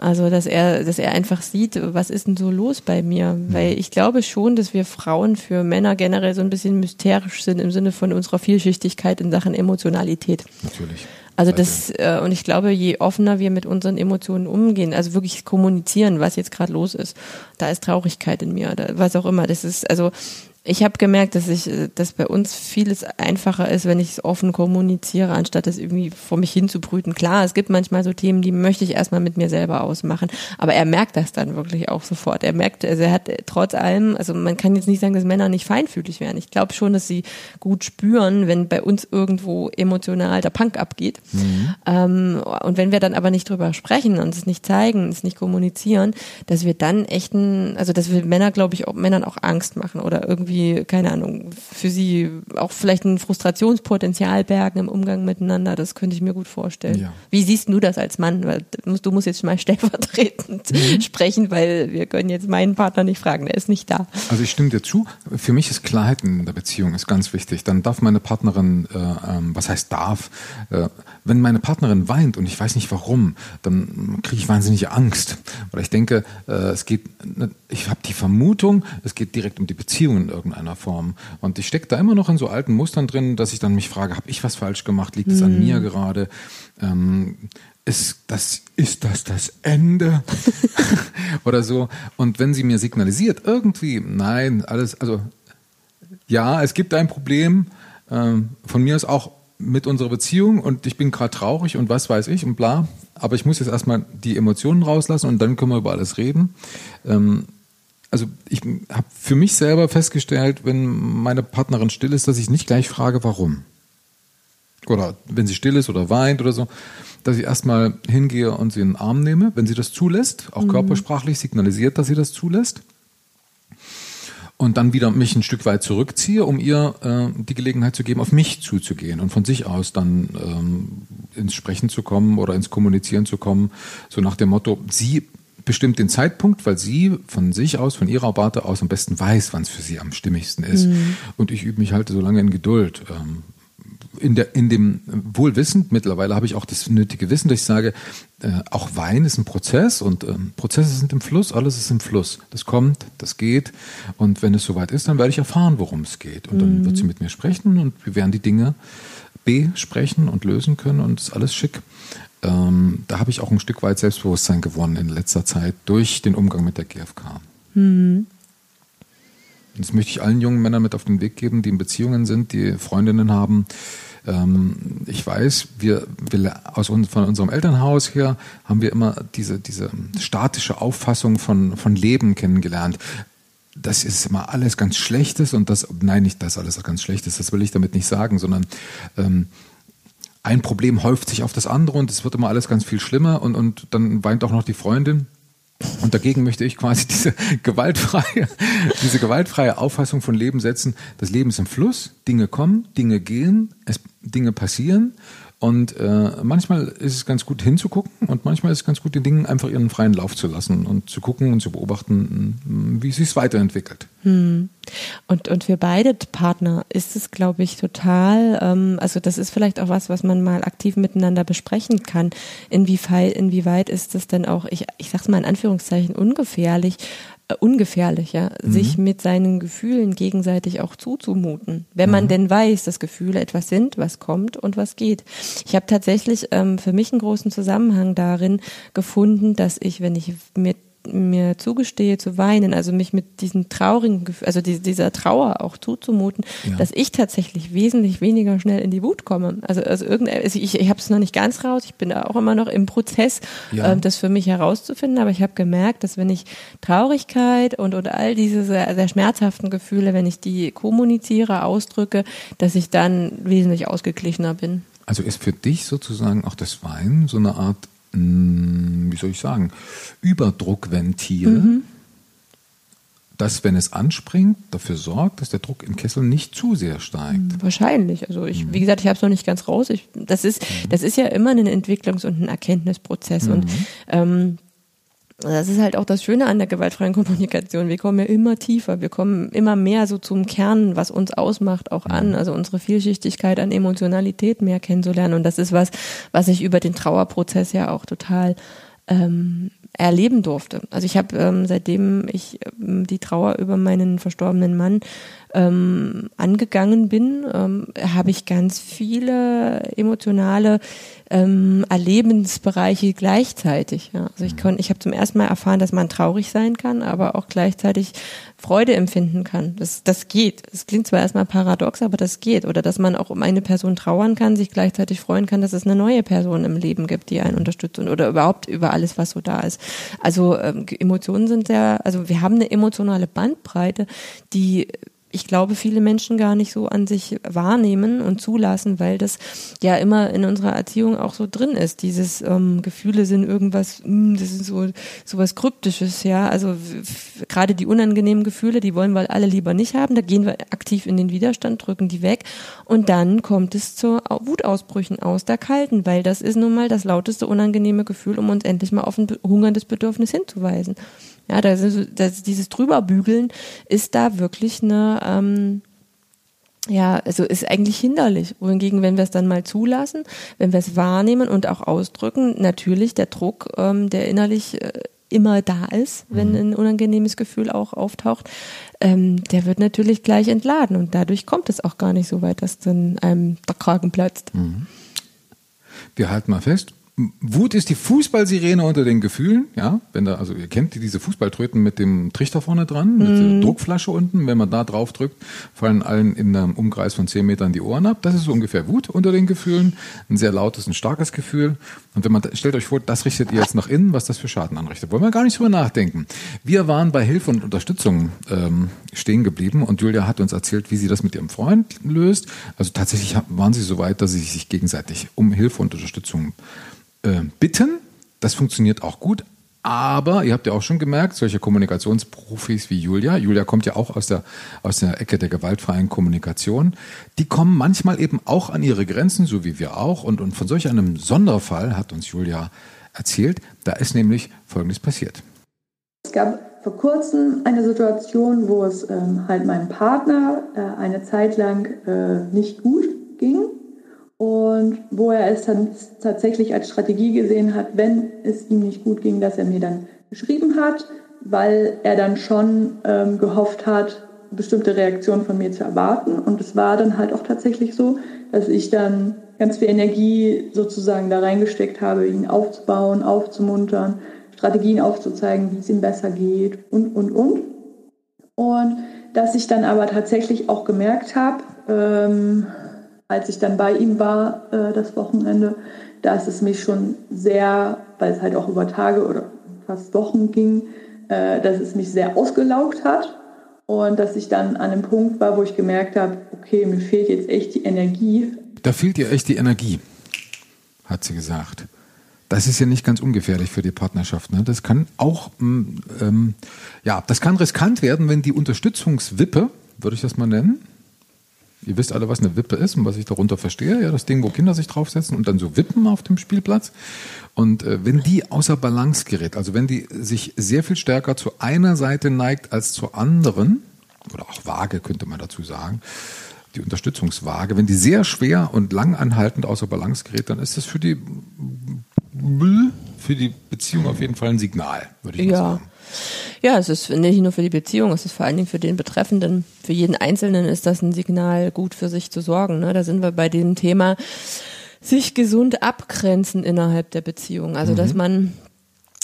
Also, dass er, dass er einfach sieht, was ist denn so los bei mir? Weil ich glaube schon, dass wir Frauen für Männer generell so ein bisschen mysterisch sind im Sinne von unserer Vielschichtigkeit in Sachen Emotionalität. Natürlich. Also das, äh, und ich glaube, je offener wir mit unseren Emotionen umgehen, also wirklich kommunizieren, was jetzt gerade los ist, da ist Traurigkeit in mir, da, was auch immer. Das ist, also ich habe gemerkt, dass ich, äh, dass bei uns vieles einfacher ist, wenn ich es offen kommuniziere, anstatt das irgendwie vor mich hinzubrüten. Klar, es gibt manchmal so Themen, die möchte ich erstmal mit mir selber ausmachen, aber er merkt das dann wirklich auch sofort. Er merkt, also er hat trotz allem, also man kann jetzt nicht sagen, dass Männer nicht feinfühlig wären. Ich glaube schon, dass sie gut spüren, wenn bei uns irgendwo emotional der Punk abgeht. Ähm, und wenn wir dann aber nicht drüber sprechen und es nicht zeigen, es nicht kommunizieren, dass wir dann echten, also dass wir Männer, glaube ich, auch Männern auch Angst machen oder irgendwie, keine Ahnung, für sie auch vielleicht ein Frustrationspotenzial bergen im Umgang miteinander. Das könnte ich mir gut vorstellen. Ja. Wie siehst du das als Mann? Weil du musst- jetzt mal stellvertretend sprechen, weil wir können jetzt meinen Partner nicht fragen, der ist nicht da. Also ich stimme dir zu. Für mich ist Klarheit in der Beziehung ist ganz wichtig. Dann darf meine Partnerin, äh, ähm, was heißt darf, äh, wenn meine Partnerin weint und ich weiß nicht warum, dann kriege ich wahnsinnige Angst. Oder ich denke, äh, es geht, ich habe die Vermutung, es geht direkt um die Beziehung in irgendeiner Form. Und ich stecke da immer noch in so alten Mustern drin, dass ich dann mich frage, habe ich was falsch gemacht? Liegt es an mir gerade? Ähm, ist das, ist das das Ende? Oder so. Und wenn sie mir signalisiert, irgendwie, nein, alles, also ja, es gibt ein Problem, ähm, von mir ist auch mit unserer Beziehung und ich bin gerade traurig und was weiß ich und bla, aber ich muss jetzt erstmal die Emotionen rauslassen und dann können wir über alles reden. Ähm, also ich habe für mich selber festgestellt, wenn meine Partnerin still ist, dass ich nicht gleich frage, warum. Oder wenn sie still ist oder weint oder so, dass ich erstmal hingehe und sie in den Arm nehme, wenn sie das zulässt, auch körpersprachlich signalisiert, dass sie das zulässt. und dann wieder mich ein Stück weit zurückziehe, um ihr äh, die Gelegenheit zu geben, auf mich zuzugehen und von sich aus dann ähm, ins Sprechen zu kommen oder ins Kommunizieren zu kommen, so nach dem Motto, sie bestimmt den Zeitpunkt, weil sie von sich aus, von ihrer Warte aus am besten weiß, wann es für sie am stimmigsten ist. Mhm. Und ich übe mich halt so lange in Geduld. Ähm, in, der, in dem Wohlwissend, mittlerweile habe ich auch das nötige Wissen, dass ich sage, äh, auch Wein ist ein Prozess und äh, Prozesse sind im Fluss, alles ist im Fluss. Das kommt, das geht und wenn es soweit ist, dann werde ich erfahren, worum es geht. Und dann mhm. wird sie mit mir sprechen und wir werden die Dinge besprechen und lösen können und ist alles schick. Ähm, da habe ich auch ein Stück weit Selbstbewusstsein gewonnen in letzter Zeit durch den Umgang mit der GfK. Mhm. Das möchte ich allen jungen Männern mit auf den Weg geben, die in Beziehungen sind, die Freundinnen haben. Ähm, ich weiß, wir, wir aus, von unserem Elternhaus her haben wir immer diese, diese statische Auffassung von, von Leben kennengelernt das ist immer alles ganz Schlechtes und das, nein, nicht das alles ganz Schlechtes, das will ich damit nicht sagen, sondern ähm, ein Problem häuft sich auf das andere und es wird immer alles ganz viel schlimmer und, und dann weint auch noch die Freundin. Und dagegen möchte ich quasi diese gewaltfreie, diese gewaltfreie Auffassung von Leben setzen. Das Leben ist im Fluss, Dinge kommen, Dinge gehen, es, Dinge passieren und äh, manchmal ist es ganz gut hinzugucken und manchmal ist es ganz gut, den Dingen einfach ihren freien Lauf zu lassen und zu gucken und zu beobachten, wie es sich weiterentwickelt. Hm. Und, und für beide Partner ist es, glaube ich, total, ähm, also das ist vielleicht auch was, was man mal aktiv miteinander besprechen kann. Inwieweit, inwieweit ist es denn auch, ich, ich sag's mal in Anführungszeichen, ungefährlich, äh, ungefährlich, ja, mhm. sich mit seinen Gefühlen gegenseitig auch zuzumuten, wenn mhm. man denn weiß, dass Gefühle etwas sind, was kommt und was geht. Ich habe tatsächlich ähm, für mich einen großen Zusammenhang darin gefunden, dass ich, wenn ich mit mir zugestehe zu weinen, also mich mit diesem traurigen also die, dieser Trauer auch zuzumuten, ja. dass ich tatsächlich wesentlich weniger schnell in die Wut komme. Also, also irgendein, also ich, ich habe es noch nicht ganz raus, ich bin da auch immer noch im Prozess, ja. ähm, das für mich herauszufinden, aber ich habe gemerkt, dass wenn ich Traurigkeit und, und all diese sehr, sehr schmerzhaften Gefühle, wenn ich die kommuniziere, ausdrücke, dass ich dann wesentlich ausgeglichener bin. Also ist für dich sozusagen auch das Weinen so eine Art wie soll ich sagen, Überdruckventil, mhm. das, wenn es anspringt, dafür sorgt, dass der Druck im Kessel nicht zu sehr steigt. Mhm, wahrscheinlich. Also ich, mhm. wie gesagt, ich habe es noch nicht ganz raus. Ich, das ist, mhm. das ist ja immer ein Entwicklungs- und ein Erkenntnisprozess und mhm. ähm, das ist halt auch das Schöne an der gewaltfreien Kommunikation. Wir kommen ja immer tiefer, wir kommen immer mehr so zum Kern, was uns ausmacht, auch an, mhm. also unsere Vielschichtigkeit an Emotionalität mehr kennenzulernen. Und das ist was, was ich über den Trauerprozess ja auch total ähm, erleben durfte. Also ich habe ähm, seitdem ich ähm, die Trauer über meinen verstorbenen Mann ähm, angegangen bin, ähm, habe ich ganz viele emotionale ähm, Erlebensbereiche gleichzeitig. Ja. Also ich, kon, ich habe zum ersten Mal erfahren, dass man traurig sein kann, aber auch gleichzeitig Freude empfinden kann. Das, das geht. Das klingt zwar erstmal paradox, aber das geht. Oder dass man auch um eine Person trauern kann, sich gleichzeitig freuen kann, dass es eine neue Person im Leben gibt, die einen unterstützt und, oder überhaupt über alles, was so da ist. Also ähm, Emotionen sind sehr, also wir haben eine emotionale Bandbreite, die ich glaube, viele Menschen gar nicht so an sich wahrnehmen und zulassen, weil das ja immer in unserer Erziehung auch so drin ist. Dieses ähm, Gefühle sind irgendwas, mh, hm, das ist so so was kryptisches, ja. Also gerade die unangenehmen Gefühle, die wollen wir alle lieber nicht haben. Da gehen wir aktiv in den Widerstand, drücken die weg und dann kommt es zu Wutausbrüchen aus der Kalten, weil das ist nun mal das lauteste unangenehme Gefühl, um uns endlich mal auf ein hungerndes Bedürfnis hinzuweisen. Ja, das ist, das, dieses Drüberbügeln ist da wirklich eine, ähm, ja, also ist eigentlich hinderlich. Wohingegen, wenn wir es dann mal zulassen, wenn wir es wahrnehmen und auch ausdrücken, natürlich der Druck, ähm, der innerlich äh, immer da ist, wenn mhm. ein unangenehmes Gefühl auch auftaucht, ähm, der wird natürlich gleich entladen und dadurch kommt es auch gar nicht so weit, dass dann einem der Kragen platzt. Mhm. Wir halten mal fest, Wut ist die Fußballsirene unter den Gefühlen, ja. Wenn da, also ihr kennt diese Fußballtröten mit dem Trichter vorne dran, mit mm. der Druckflasche unten. Wenn man da drauf drückt, fallen allen in einem Umkreis von zehn Metern die Ohren ab. Das ist so ungefähr Wut unter den Gefühlen. Ein sehr lautes, ein starkes Gefühl. Und wenn man, stellt euch vor, das richtet ihr jetzt nach innen, was das für Schaden anrichtet. Wollen wir gar nicht drüber nachdenken. Wir waren bei Hilfe und Unterstützung ähm, stehen geblieben und Julia hat uns erzählt, wie sie das mit ihrem Freund löst. Also tatsächlich waren sie so weit, dass sie sich gegenseitig um Hilfe und Unterstützung äh, bitten. Das funktioniert auch gut. Aber ihr habt ja auch schon gemerkt, solche Kommunikationsprofis wie Julia, Julia kommt ja auch aus der, aus der Ecke der gewaltfreien Kommunikation, die kommen manchmal eben auch an ihre Grenzen, so wie wir auch. Und, und von solch einem Sonderfall hat uns Julia erzählt, da ist nämlich Folgendes passiert. Es gab vor kurzem eine Situation, wo es ähm, halt meinem Partner äh, eine Zeit lang äh, nicht gut ging und wo er es dann tatsächlich als Strategie gesehen hat, wenn es ihm nicht gut ging, dass er mir dann geschrieben hat, weil er dann schon ähm, gehofft hat, bestimmte Reaktionen von mir zu erwarten. Und es war dann halt auch tatsächlich so, dass ich dann ganz viel Energie sozusagen da reingesteckt habe, ihn aufzubauen, aufzumuntern, Strategien aufzuzeigen, wie es ihm besser geht und, und, und. Und dass ich dann aber tatsächlich auch gemerkt habe, ähm, als ich dann bei ihm war, äh, das Wochenende, dass es mich schon sehr, weil es halt auch über Tage oder fast Wochen ging, äh, dass es mich sehr ausgelaugt hat und dass ich dann an einem Punkt war, wo ich gemerkt habe, okay, mir fehlt jetzt echt die Energie. Da fehlt dir echt die Energie, hat sie gesagt. Das ist ja nicht ganz ungefährlich für die Partnerschaft. Ne? Das kann auch, mm, ähm, ja, das kann riskant werden, wenn die Unterstützungswippe, würde ich das mal nennen, Ihr wisst alle, was eine Wippe ist und was ich darunter verstehe. Ja, das Ding, wo Kinder sich draufsetzen und dann so wippen auf dem Spielplatz. Und äh, wenn die außer Balance gerät, also wenn die sich sehr viel stärker zu einer Seite neigt als zur anderen, oder auch Waage könnte man dazu sagen, die Unterstützungswaage, wenn die sehr schwer und lang anhaltend außer Balance gerät, dann ist das für die für die Beziehung auf jeden Fall ein Signal, würde ich ja. sagen. Ja, es ist nicht nur für die Beziehung, es ist vor allen Dingen für den Betreffenden. Für jeden Einzelnen ist das ein Signal, gut für sich zu sorgen. Ne? Da sind wir bei dem Thema, sich gesund abgrenzen innerhalb der Beziehung. Also, mhm. dass man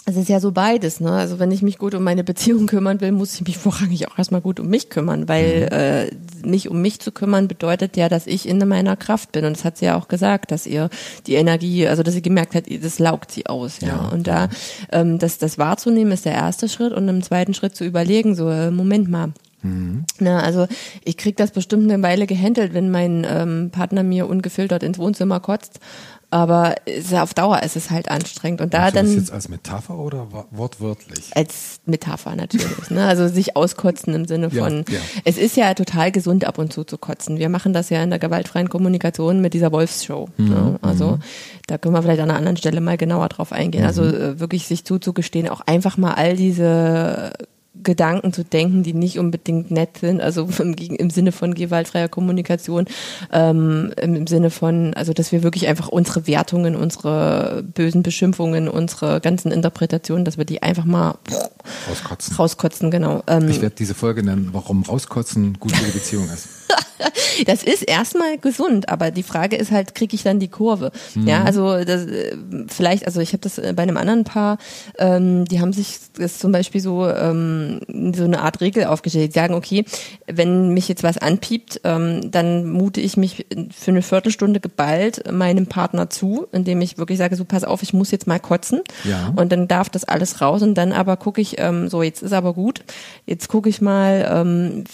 es ist ja so beides, ne? Also wenn ich mich gut um meine Beziehung kümmern will, muss ich mich vorrangig auch erstmal gut um mich kümmern, weil mhm. äh, mich um mich zu kümmern bedeutet ja, dass ich in meiner Kraft bin. Und das hat sie ja auch gesagt, dass ihr die Energie, also dass sie gemerkt hat, das laugt sie aus, ja. ja und da ähm, das, das wahrzunehmen ist der erste Schritt und im zweiten Schritt zu überlegen, so, äh, Moment mal, Mhm. Na, also ich krieg das bestimmt eine Weile gehandelt, wenn mein ähm, Partner mir ungefiltert ins Wohnzimmer kotzt aber auf Dauer ist es halt anstrengend. Und da also dann. Das jetzt als Metapher oder wortwörtlich? Als Metapher natürlich. ne? Also sich auskotzen im Sinne von, ja, ja. es ist ja total gesund ab und zu zu kotzen. Wir machen das ja in der gewaltfreien Kommunikation mit dieser Wolfsshow. Mhm. Ne? Also da können wir vielleicht an einer anderen Stelle mal genauer drauf eingehen. Also, mhm. Also wirklich sich zuzugestehen, auch einfach mal all diese Gedanken zu denken, die nicht unbedingt nett sind, also im, im Sinne von gewaltfreier Kommunikation, ähm, im Sinne von, also dass wir wirklich einfach unsere Wertungen, unsere bösen Beschimpfungen, unsere ganzen Interpretationen, dass wir die einfach mal rauskotzen. Rauskotzen, genau. Ähm, ich werde diese Folge nennen, warum rauskotzen gut für die Beziehung ist. das ist erstmal gesund, aber die Frage ist halt, kriege ich dann die Kurve? Mhm. Ja, also das, äh, vielleicht, also ich habe das äh, bei einem anderen Paar, ähm, die haben sich das zum Beispiel so ähm, so eine Art Regel aufgestellt. Die sagen, okay, wenn mich jetzt was anpiept, ähm, dann mute ich mich für eine Viertelstunde geballt meinem Partner zu, indem ich wirklich sage, so pass auf, ich muss jetzt mal kotzen ja. und dann darf das alles raus und dann aber gucke ich, ähm, so jetzt ist aber gut, jetzt gucke ich mal, ähm,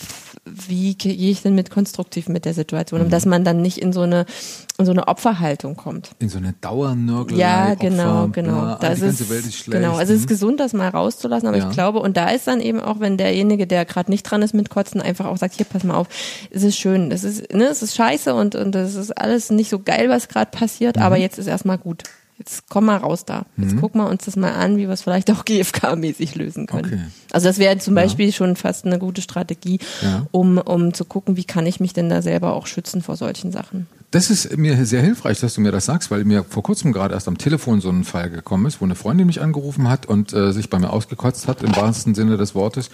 wie gehe ich denn mit konstruktiv mit der Situation, um mhm. dass man dann nicht in so eine in so eine Opferhaltung kommt. In so eine Dauernörgelei. Ja, genau, Opfer, genau. Ja, da ist es, Welt ist schlecht. Genau, also es ist mhm. gesund, das mal rauszulassen, aber ja. ich glaube, und da ist dann eben auch, wenn derjenige, der gerade nicht dran ist mit Kotzen, einfach auch sagt, hier, pass mal auf, es ist schön, es ist, ne, es ist scheiße und und es ist alles nicht so geil, was gerade passiert, mhm. aber jetzt ist erstmal gut. Jetzt komm mal raus da. Jetzt mhm. gucken wir uns das mal an, wie wir es vielleicht auch GFK-mäßig lösen können. Okay. Also das wäre zum Beispiel ja. schon fast eine gute Strategie, ja. um, um zu gucken, wie kann ich mich denn da selber auch schützen vor solchen Sachen. Das ist mir sehr hilfreich, dass du mir das sagst, weil mir vor kurzem gerade erst am Telefon so ein Fall gekommen ist, wo eine Freundin mich angerufen hat und äh, sich bei mir ausgekotzt hat, im wahrsten Sinne des Wortes.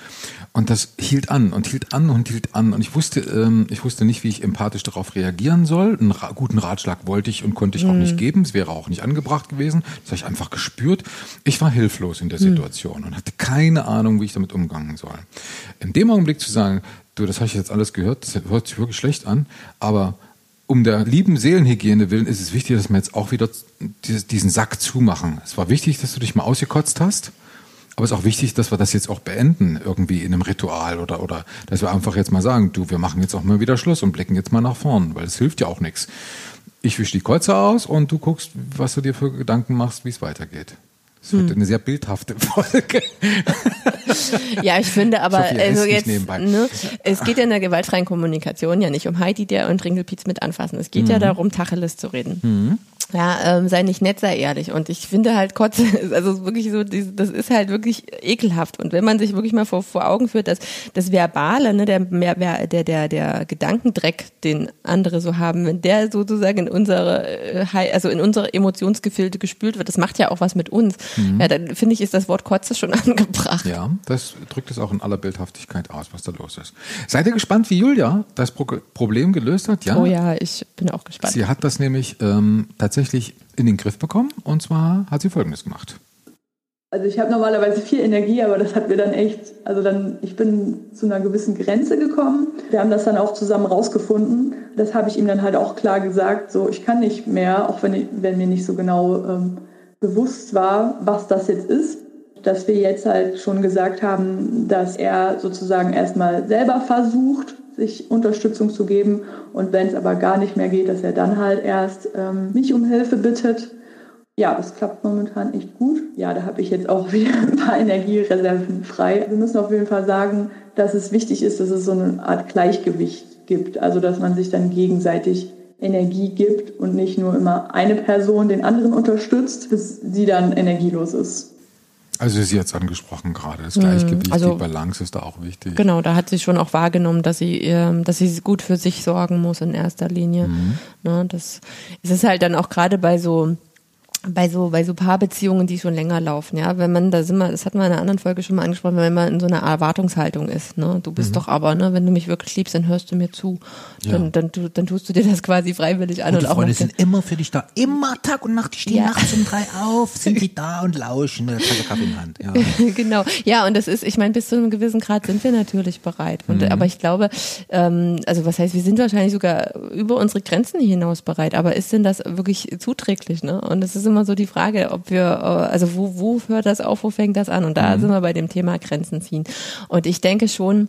Und das hielt an und hielt an und hielt an. Und ich wusste, ähm, ich wusste nicht, wie ich empathisch darauf reagieren soll. Einen ra guten Ratschlag wollte ich und konnte ich mhm. auch nicht geben. Es wäre auch nicht angebracht gewesen. Das habe ich einfach gespürt. Ich war hilflos in der mhm. Situation mhm. und hatte keine Ahnung, wie ich damit umgangen soll. In dem Augenblick zu sagen, du, das habe ich jetzt alles gehört, das hört sich wirklich schlecht an, aber um der lieben Seelenhygiene willen ist es wichtig, dass wir jetzt auch wieder diesen Sack zumachen. Es war wichtig, dass du dich mal ausgekotzt hast. Aber es ist auch wichtig, dass wir das jetzt auch beenden, irgendwie in einem Ritual oder, oder dass wir einfach jetzt mal sagen, du, wir machen jetzt auch mal wieder Schluss und blicken jetzt mal nach vorn, weil es hilft ja auch nichts. Ich wische die Kreuze aus und du guckst, was du dir für Gedanken machst, wie es weitergeht. Das wird eine sehr bildhafte Folge. Ja, ich finde aber, Sophia also jetzt, ne, es geht ja in der gewaltfreien Kommunikation ja nicht um Heidi der und Ringelpiez mit anfassen. Es geht Mhm. ja darum, Tacheles zu reden. Ja, ähm, sei nicht nett, sei ehrlich. Und ich finde halt Kotze, also wirklich so, das ist halt wirklich ekelhaft. Und wenn man sich wirklich mal vor, vor Augen führt, dass das Verbale, ne, der, mehr, der, der, der Gedankendreck, den andere so haben, wenn der sozusagen in unsere, äh, also in unsere Emotionsgefilde gespült wird, das macht ja auch was mit uns. Ja, dann finde ich, ist das Wort Kotze schon angebracht. Mhm. Ja, das drückt es auch in aller Bildhaftigkeit aus, was da los ist. Seid ihr gespannt, wie Julia das Pro Problem gelöst hat? Ja. Oh ja, ich bin auch gespannt. Sie hat das nämlich ähm, tatsächlich in den Griff bekommen und zwar hat sie Folgendes gemacht. Also ich habe normalerweise viel Energie, aber das hat mir dann echt, also dann, ich bin zu einer gewissen Grenze gekommen. Wir haben das dann auch zusammen rausgefunden. Das habe ich ihm dann halt auch klar gesagt, so ich kann nicht mehr, auch wenn, ich, wenn mir nicht so genau ähm, bewusst war, was das jetzt ist. Dass wir jetzt halt schon gesagt haben, dass er sozusagen erstmal selber versucht, sich Unterstützung zu geben und wenn es aber gar nicht mehr geht, dass er dann halt erst ähm, mich um Hilfe bittet. Ja, das klappt momentan echt gut. Ja, da habe ich jetzt auch wieder ein paar Energiereserven frei. Wir müssen auf jeden Fall sagen, dass es wichtig ist, dass es so eine Art Gleichgewicht gibt. Also, dass man sich dann gegenseitig Energie gibt und nicht nur immer eine Person den anderen unterstützt, bis sie dann energielos ist. Also sie hat es angesprochen gerade, das Gleichgewicht, also- die Balance ist da auch wichtig. Genau, da hat sie schon auch wahrgenommen, dass sie, ähm, dass sie gut für sich sorgen muss in erster Linie. Ne, das, es ist halt dann auch gerade bei so bei so bei so Paarbeziehungen, die schon länger laufen, ja, wenn man da sind wir, das hatten wir in einer anderen Folge schon mal angesprochen, wenn man in so einer Erwartungshaltung ist, ne, du bist doch aber, ne, wenn du mich wirklich liebst, dann hörst du mir zu, dann Ja. dann, tu- dann tust du dir das quasi freiwillig an Gute und auch Freunde sind immer für dich da. Immer Tag und Nacht. Die stehen Ja. nachts um drei auf, sind die da und lauschen mit der Tasse Kaffee in Hand. Ja. genau. Ja, und das ist, ich meine, bis zu einem gewissen Grad sind wir natürlich bereit. Und, Mhm. Aber ich glaube, ähm, also was heißt, wir sind wahrscheinlich sogar über unsere Grenzen hinaus bereit. Aber ist denn das wirklich zuträglich? Ne? Und es ist immer so die Frage, ob wir, äh, also wo, wo hört das auf, wo fängt das an? Und da Mhm. sind wir bei dem Thema Grenzen ziehen. Und ich denke schon,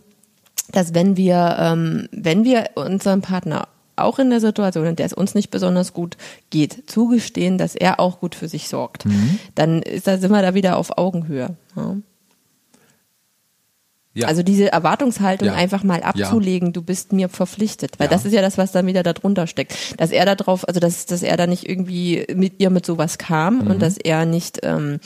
dass wenn wir, ähm, wenn wir unserem Partner auch in der Situation, in der es uns nicht besonders gut geht, zugestehen, dass er auch gut für sich sorgt, Mhm. dann ist da, sind wir da wieder auf Augenhöhe. Ja. Ja. Also diese Erwartungshaltung Ja. einfach mal abzulegen, du bist mir verpflichtet, weil das ist ja das, was dann wieder darunter steckt. Dass er da drauf, also dass, dass er da nicht irgendwie mit ihr mit sowas kam Mhm. und dass er nicht, ähm,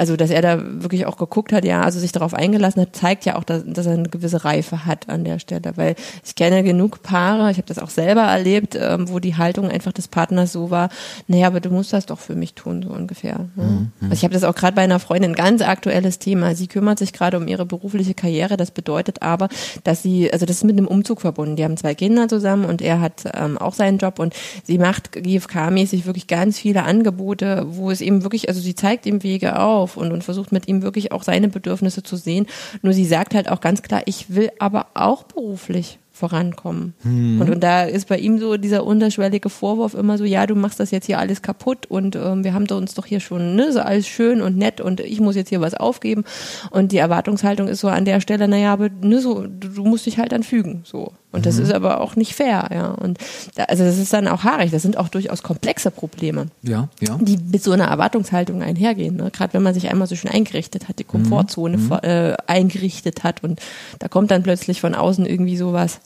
also dass er da wirklich auch geguckt hat, ja, also sich darauf eingelassen hat, zeigt ja auch, dass, dass er eine gewisse Reife hat an der Stelle. Weil ich kenne genug Paare, ich habe das auch selber erlebt, ähm, wo die Haltung einfach des Partners so war, naja, aber du musst das doch für mich tun, so ungefähr. Ne? Also ich habe das auch gerade bei einer Freundin, ganz aktuelles Thema. Sie kümmert sich gerade um ihre berufliche Karriere. Das bedeutet aber, dass sie, also das ist mit einem Umzug verbunden. Die haben zwei Kinder zusammen und er hat ähm, auch seinen Job und sie macht GFK-mäßig wirklich ganz viele Angebote, wo es eben wirklich, also sie zeigt ihm Wege auf und, und versucht mit ihm wirklich auch seine Bedürfnisse zu sehen. Nur sie sagt halt auch ganz klar, ich will aber auch beruflich vorankommen. Und, und da ist bei ihm so dieser unterschwellige Vorwurf immer so, ja, du machst das jetzt hier alles kaputt und ähm, wir haben da uns doch hier schon, ne, so alles schön und nett und ich muss jetzt hier was aufgeben. Und die Erwartungshaltung ist so an der Stelle, naja, aber ne, so, du, du musst dich halt dann fügen. So. Und das ist aber auch nicht fair, ja. Und da, also das ist dann auch haarig, das sind auch durchaus komplexe Probleme Ja, ja. die mit so einer Erwartungshaltung einhergehen. Ne? Gerade wenn man sich einmal so schön eingerichtet hat, die Komfortzone vor- äh, eingerichtet hat und da kommt dann plötzlich von außen irgendwie sowas,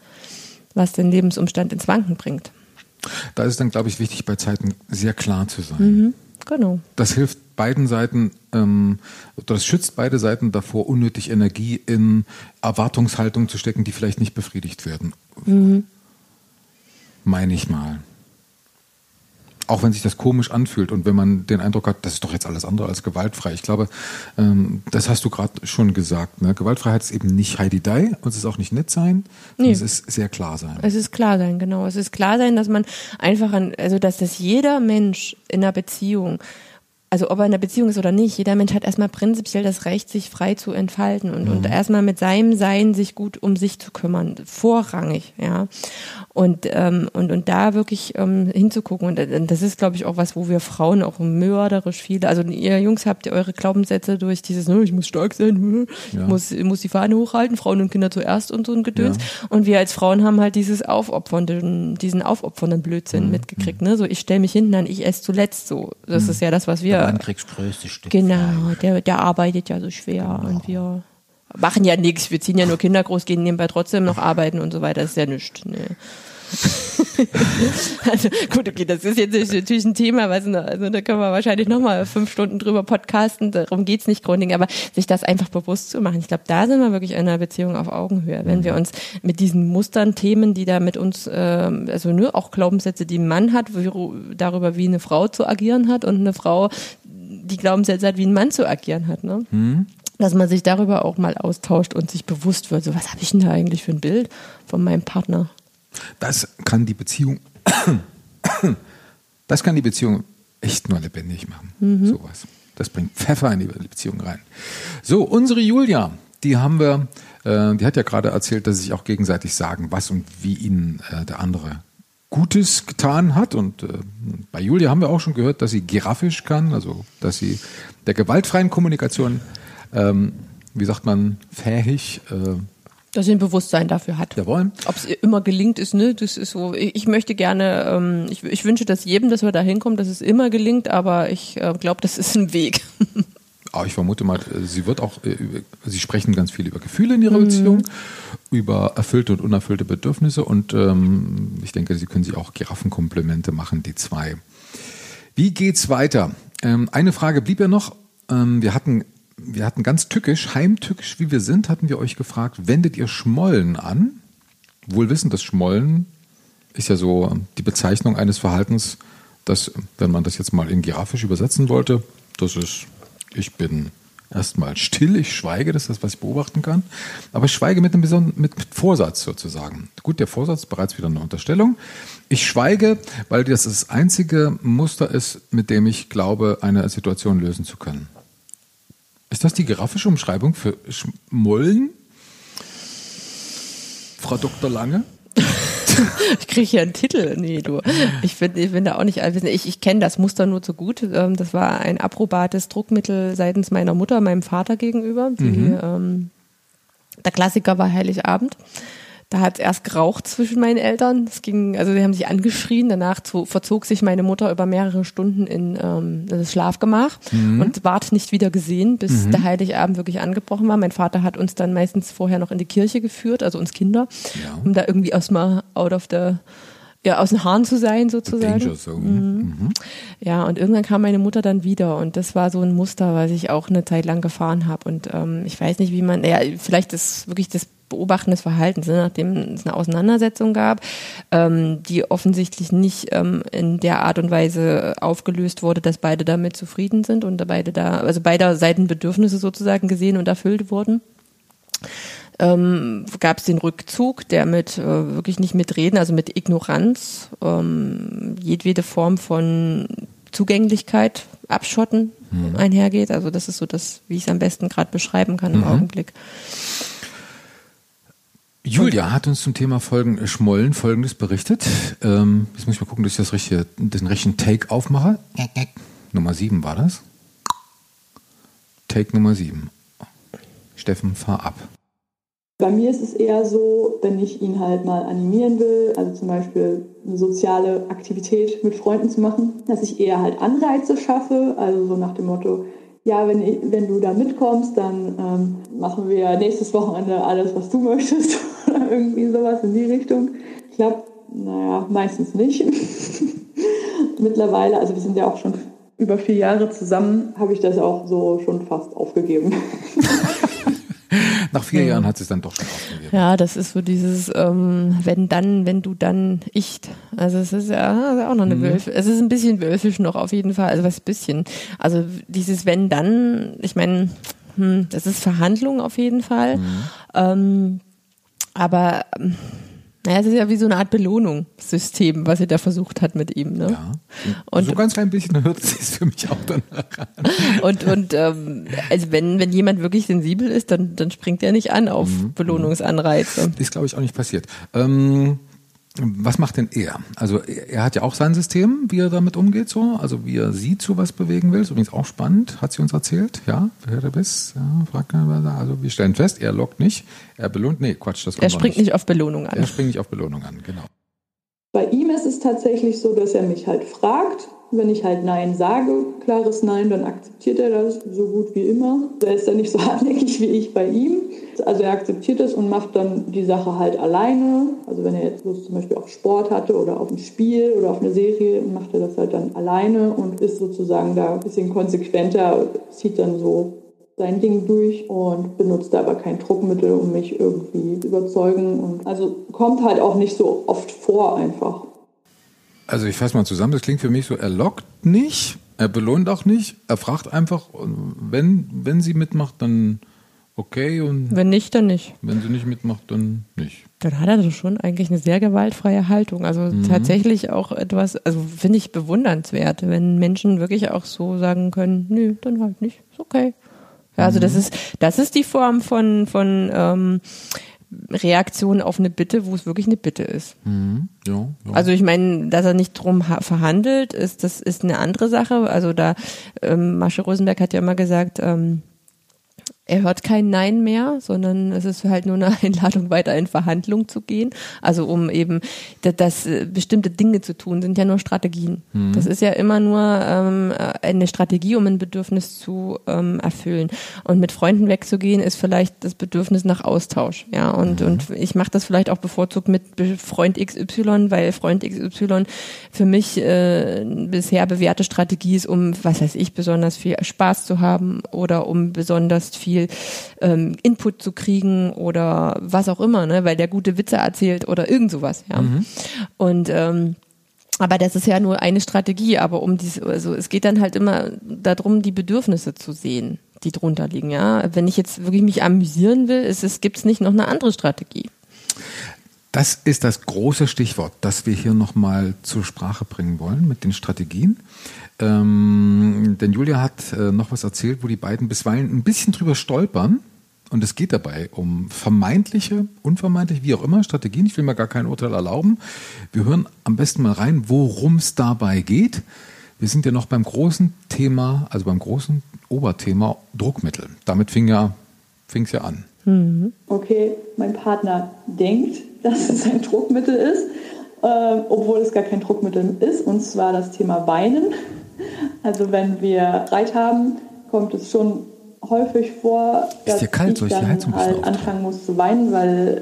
was den Lebensumstand ins Wanken bringt. Da ist dann, glaube ich, wichtig, bei Zeiten sehr klar zu sein. Mhm. Genau. Das hilft beiden Seiten, ähm, das schützt beide Seiten davor, unnötig Energie in Erwartungshaltungen zu stecken, die vielleicht nicht befriedigt werden. Meine ich mal. Auch wenn sich das komisch anfühlt und wenn man den Eindruck hat, das ist doch jetzt alles andere als gewaltfrei. Ich glaube, ähm, das hast du gerade schon gesagt. Ne? Gewaltfreiheit ist eben nicht Heidi Dai und es ist auch nicht nett sein, Nee. es ist sehr klar sein. Es ist klar sein, genau. Es ist klar sein, dass man einfach an, also dass das jeder Mensch in einer Beziehung, also ob er in einer Beziehung ist oder nicht, jeder Mensch hat erstmal prinzipiell das Recht, sich frei zu entfalten und, und erstmal mit seinem Sein sich gut um sich zu kümmern, vorrangig, ja. Und, ähm, und, und da wirklich ähm, hinzugucken. Und das ist, glaube ich, auch was, wo wir Frauen auch mörderisch viele, also ihr Jungs habt ihr eure Glaubenssätze durch dieses, ne, ich muss stark sein, hm, ich Ja. muss, ich muss die Fahne hochhalten, Frauen und Kinder zuerst und so ein Gedöns. Und wir als Frauen haben halt dieses aufopfernden, diesen aufopfernden Blödsinn mitgekriegt, ne? So, ich stelle mich hinten an, ich esse zuletzt so. Das ist ja das, was wir Mann kriegst größte Stück. Genau, der, der arbeitet ja so schwer und wir machen ja nichts. Wir ziehen ja nur Kinder groß, gehen nebenbei trotzdem noch arbeiten und so weiter. Das ist ja nichts. Nee. also gut, okay, das ist jetzt natürlich ein Thema, was also da können wir wahrscheinlich nochmal fünf Stunden drüber podcasten, darum geht's nicht Grunding, aber sich das einfach bewusst zu machen. Ich glaube, da sind wir wirklich in einer Beziehung auf Augenhöhe. Wenn wir uns mit diesen Mustern, Themen, die da mit uns, äh, also nur auch Glaubenssätze, die ein Mann hat, wie, darüber, wie eine Frau zu agieren hat und eine Frau, die Glaubenssätze hat, wie ein Mann zu agieren hat, ne? Mhm. dass man sich darüber auch mal austauscht und sich bewusst wird, so was habe ich denn da eigentlich für ein Bild von meinem Partner? Das kann die Beziehung, das kann die Beziehung echt nur lebendig machen. Sowas. Das bringt Pfeffer in die Beziehung rein. So, unsere Julia, die haben wir, äh, die hat ja gerade erzählt, dass sie sich auch gegenseitig sagen, was und wie ihnen äh, der andere Gutes getan hat. Und äh, bei Julia haben wir auch schon gehört, dass sie giraffisch kann, also dass sie der gewaltfreien Kommunikation, ähm, wie sagt man, fähig, äh, Dass sie ein Bewusstsein dafür hat. jawohl. Ob es immer gelingt ist, ne, das ist so. Ich, möchte gerne, ähm, ich, ich wünsche das jedem, dass wir da hinkommen, dass es immer gelingt, aber ich äh, glaube, das ist ein Weg. Aber ich vermute mal, sie wird auch, äh, sie sprechen ganz viel über Gefühle in ihrer Beziehung, über erfüllte und unerfüllte Bedürfnisse und ähm, ich denke, sie können sich auch Giraffenkomplimente machen, die zwei. Wie geht's weiter? Ähm, eine Frage blieb ja noch. Ähm, wir hatten, wir hatten ganz tückisch, heimtückisch wie wir sind, hatten wir euch gefragt, wendet ihr Schmollen an? Wohl wissend, dass Schmollen ist ja so die Bezeichnung eines Verhaltens, das, wenn man das jetzt mal in giraffisch übersetzen wollte, das ist, ich bin erstmal still, ich schweige, das ist das, was ich beobachten kann. Aber ich schweige mit einem besonderen, mit, Vorsatz sozusagen. Gut, der Vorsatz bereits wieder eine Unterstellung. Ich schweige, weil das das einzige Muster ist, mit dem ich glaube, eine Situation lösen zu können. Ist das die giraffische Umschreibung für Schmollen? Frau Dr. Lange? Ich kriege hier einen Titel. Nee, du. Ich bin, ich bin da auch nicht allwissend. Ich, ich kenne das Muster nur zu gut. Ähm, Das war ein approbates Druckmittel seitens meiner Mutter, meinem Vater gegenüber. Die, ähm, der Klassiker war Heiligabend. Da hat es erst geraucht zwischen meinen Eltern. Es ging, also sie haben sich angeschrien. Danach zu, verzog sich meine Mutter über mehrere Stunden in, ähm, in das Schlafgemach und ward nicht wieder gesehen, bis der Heiligabend wirklich angebrochen war. Mein Vater hat uns dann meistens vorher noch in die Kirche geführt, also uns Kinder, Ja. um da irgendwie aus mal out of the ja, aus den Haaren zu sein sozusagen. Zone. Mhm. Ja, und irgendwann kam meine Mutter dann wieder und das war so ein Muster, was ich auch eine Zeit lang gefahren habe. Und ähm, ich weiß nicht, wie man, ja, vielleicht ist wirklich das Beobachten des Verhaltens, ne, nachdem es eine Auseinandersetzung gab, ähm, die offensichtlich nicht ähm, in der Art und Weise aufgelöst wurde, dass beide damit zufrieden sind und beide da, also beider Seiten Bedürfnisse sozusagen gesehen und erfüllt wurden ähm, gab es den Rückzug, der mit äh, wirklich nicht mit Reden, also mit Ignoranz, ähm, jedwede Form von Zugänglichkeit abschotten einhergeht. Also das ist so das, wie ich es am besten gerade beschreiben kann im Augenblick. Julia hat uns zum Thema Folgen, Schmollen Folgendes berichtet. Ähm, jetzt muss ich mal gucken, dass ich das richtige, den richtigen Take aufmache. Nummer 7 war das. Take Nummer 7. Steffen, fahr ab. Bei mir ist es eher so, wenn ich ihn halt mal animieren will, also zum Beispiel eine soziale Aktivität mit Freunden zu machen, dass ich eher halt Anreize schaffe, also so nach dem Motto, ja, wenn, wenn du da mitkommst, dann ähm, machen wir nächstes Wochenende alles, was du möchtest oder irgendwie sowas in die Richtung. Klappt, naja, meistens nicht. Mittlerweile, also wir sind ja auch schon über vier Jahre zusammen, habe ich das auch so schon fast aufgegeben. Nach vier Jahren hat sie es dann doch schon aufgegeben. Ja, das ist so dieses, ähm, wenn dann, wenn du dann, ich. Also es ist ja auch noch eine Wölfe. Es ist ein bisschen wölfisch noch auf jeden Fall. Also was bisschen. Also dieses wenn dann, ich meine, hm, das ist Verhandlung auf jeden Fall. Ähm, aber ähm, naja, es ist ja wie so eine Art Belohnungssystem, was sie da versucht hat mit ihm. Ne? Ja. Und- so ganz klein bisschen hört sie es für mich auch danach an. Und, und ähm, also wenn, wenn jemand wirklich sensibel ist, dann, dann springt er nicht an auf Belohnungsanreize. Ist, glaube ich, auch nicht passiert. Ähm, was macht denn er? Also er, er hat ja auch sein System, wie er damit umgeht, so, also wie er sie zu was bewegen will. Ist übrigens auch spannend, hat sie uns erzählt. Ja, wer du bist, ja, fragt keiner. Also wir stellen fest, er lockt nicht, er belohnt, nee, Quatsch, das kommt Er springt nicht auf Belohnung an. Er springt nicht auf Belohnung an, genau. Bei ihm ist es tatsächlich so, dass er mich halt fragt, wenn ich halt Nein sage, klares Nein, dann akzeptiert er das so gut wie immer. Er ist dann nicht so hartnäckig wie ich bei ihm. Also er akzeptiert es und macht dann die Sache halt alleine. Also wenn er jetzt Lust zum Beispiel auf Sport hatte oder auf ein Spiel oder auf eine Serie, macht er das halt dann alleine und ist sozusagen da ein bisschen konsequenter, zieht dann so sein Ding durch und benutzt aber kein Druckmittel, um mich irgendwie zu überzeugen. Und also kommt halt auch nicht so oft vor einfach. Also ich fasse mal zusammen, das klingt für mich so, er lockt nicht, er belohnt auch nicht, er fragt einfach, wenn, wenn sie mitmacht, dann okay und Wenn nicht, dann nicht. wenn sie nicht mitmacht, dann nicht. Dann hat er doch schon eigentlich eine sehr gewaltfreie Haltung. Also tatsächlich auch etwas, also finde ich bewundernswert, wenn Menschen wirklich auch so sagen können, nö, dann halt nicht, ist okay. Ja, also das ist, das ist die Form von, von ähm, Reaktion auf eine Bitte, wo es wirklich eine Bitte ist. Mhm. Ja, ja. Also ich meine, dass er nicht drum ha- verhandelt, ist das ist eine andere Sache. Also da ähm, Masche Rosenberg hat ja immer gesagt, ähm, er hört kein Nein mehr, sondern es ist halt nur eine Einladung, weiter in Verhandlung zu gehen. Also um eben das, das äh, bestimmte Dinge zu tun, sind ja nur Strategien. Das ist ja immer nur ähm, eine Strategie, um ein Bedürfnis zu ähm, erfüllen. Und mit Freunden wegzugehen, ist vielleicht das Bedürfnis nach Austausch. Ja, und, und ich mache das vielleicht auch bevorzugt mit Freund XY, weil Freund XY für mich äh, bisher bewährte Strategie ist, um, was weiß ich, besonders viel Spaß zu haben oder um besonders viel ähm, Input zu kriegen oder was auch immer, ne, weil der gute Witze erzählt oder irgend sowas, ja. Und ähm, aber das ist ja nur eine Strategie, aber um dies, also es geht dann halt immer darum, die Bedürfnisse zu sehen, die drunter liegen, ja. Wenn ich jetzt wirklich mich amüsieren will, ist es, gibt's nicht noch eine andere Strategie. Das ist das große Stichwort, das wir hier nochmal zur Sprache bringen wollen mit den Strategien. Ähm, denn Julia hat äh, noch was erzählt, wo die beiden bisweilen ein bisschen drüber stolpern. Und es geht dabei um vermeintliche, unvermeintliche, wie auch immer, Strategien. Ich will mir gar kein Urteil erlauben. Wir hören am besten mal rein, worum es dabei geht. Wir sind ja noch beim großen Thema, also beim großen Oberthema Druckmittel. Damit fing ja, fing's ja an. okay, mein Partner denkt, dass es ein Druckmittel ist, äh, obwohl es gar kein Druckmittel ist, und zwar das Thema Weinen. Also wenn wir Streit haben, kommt es schon häufig vor, dass ich dann halt anfangen muss zu weinen, weil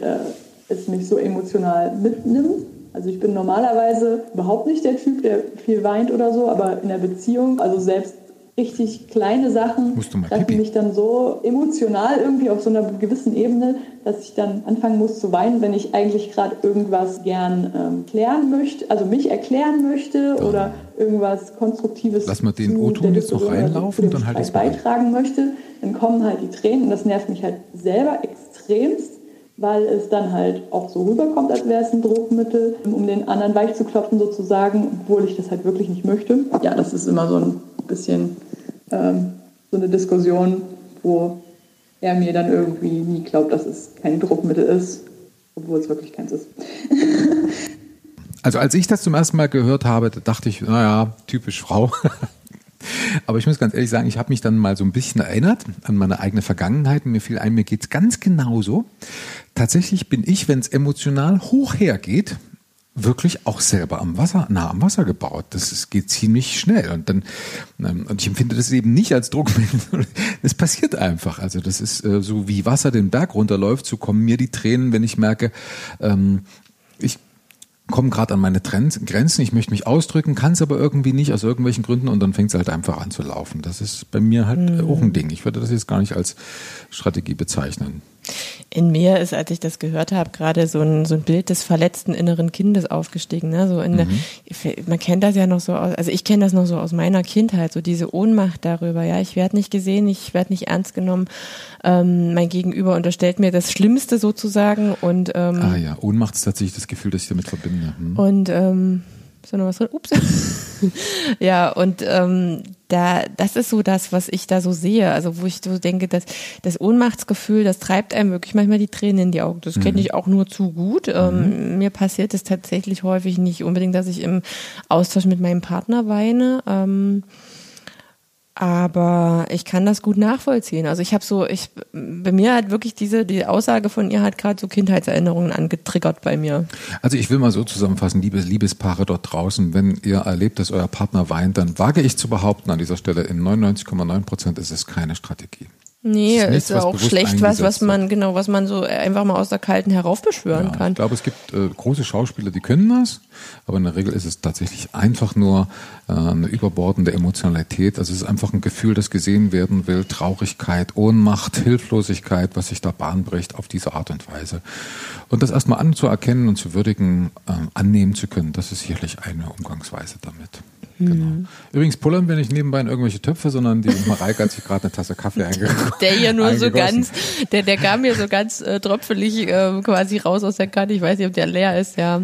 äh, es mich so emotional mitnimmt. Also ich bin normalerweise überhaupt nicht der Typ, der viel weint oder so, aber in der Beziehung, also selbst richtig kleine Sachen treffen mich dann so emotional irgendwie auf so einer gewissen Ebene, dass ich dann anfangen muss zu weinen, wenn ich eigentlich gerade irgendwas gern ähm, klären möchte, also mich erklären möchte oder irgendwas Konstruktives Lass mal den O-Ton jetzt noch reinlaufen, dem dann halt beitragen möchte, dann kommen halt die Tränen und das nervt mich halt selber extremst, weil es dann halt auch so rüberkommt, als wäre es ein Druckmittel, um den anderen weich zu klopfen sozusagen, obwohl ich das halt wirklich nicht möchte. Ja, das ist immer so ein bisschen ähm, so eine Diskussion, wo er mir dann irgendwie nie glaubt, dass es kein Druckmittel ist, obwohl es wirklich keins ist. Also als ich das zum ersten Mal gehört habe, da dachte ich, naja, typisch Frau. Aber ich muss ganz ehrlich sagen, ich habe mich dann mal so ein bisschen erinnert an meine eigene Vergangenheit. Mir fiel ein, mir geht's ganz genauso. Tatsächlich bin ich, wenn es emotional hoch hergeht, wirklich auch selber am Wasser, nah am Wasser gebaut. Das geht ziemlich schnell. Und dann, ähm, und ich empfinde das eben nicht als Druckmittel. Es passiert einfach. Also das ist äh, so wie Wasser den Berg runterläuft, so kommen mir die Tränen, wenn ich merke, ähm, ich komme gerade an meine Trends- Grenzen, ich möchte mich ausdrücken, kann es aber irgendwie nicht aus irgendwelchen Gründen und dann fängt es halt einfach an zu laufen. Das ist bei mir halt äh, auch ein Ding. Ich würde das jetzt gar nicht als Strategie bezeichnen. In mir ist, als ich das gehört habe, gerade so ein, so ein Bild des verletzten inneren Kindes aufgestiegen. Ne? So in der, man kennt das ja noch so aus, also ich kenne das noch so aus meiner Kindheit, so diese Ohnmacht darüber. Ja, ich werde nicht gesehen, ich werde nicht ernst genommen. Ähm, mein Gegenüber unterstellt mir das Schlimmste sozusagen und ähm, Ah ja, Ohnmacht ist tatsächlich das Gefühl, das ich damit verbinde. Hm. und ähm, ist da noch was drin? Ups. ja, und ähm, da, das ist so das, was ich da so sehe. Also wo ich so denke, dass das Ohnmachtsgefühl, das treibt einem wirklich manchmal die Tränen in die Augen. Das kenne ich auch nur zu gut. Ähm, mir passiert es tatsächlich häufig nicht unbedingt, dass ich im Austausch mit meinem Partner weine. Ähm, Aber ich kann das gut nachvollziehen. Also ich habe so, ich bei mir hat wirklich diese die Aussage von ihr hat gerade so Kindheitserinnerungen angetriggert bei mir. Also ich will mal so zusammenfassen, liebe Liebespaare dort draußen, wenn ihr erlebt, dass euer Partner weint, dann wage ich zu behaupten an dieser Stelle, in 99,9 Prozent ist es keine Strategie. Nee, Es ist ist, was auch schlecht was, was man genau, was man so einfach mal aus der kalten heraufbeschwören Ja, kann. ich glaube, es gibt äh, große Schauspieler, die können das, aber in der Regel ist es tatsächlich einfach nur äh, eine überbordende Emotionalität. Also es ist einfach ein Gefühl, das gesehen werden will, Traurigkeit, Ohnmacht, Hilflosigkeit, was sich da Bahn bricht auf diese Art und Weise. Und das erstmal anzuerkennen und zu würdigen, äh, annehmen zu können, das ist sicherlich eine Umgangsweise damit. Genau. Übrigens pullern wir nicht nebenbei in irgendwelche Töpfe, sondern die Mareike hat sich gerade eine Tasse Kaffee eingegossen. Der hier nur so ganz, der, der kam hier so ganz äh, tröpfelig äh, quasi raus aus der Kanne. Ich weiß nicht, ob der leer ist. Ja,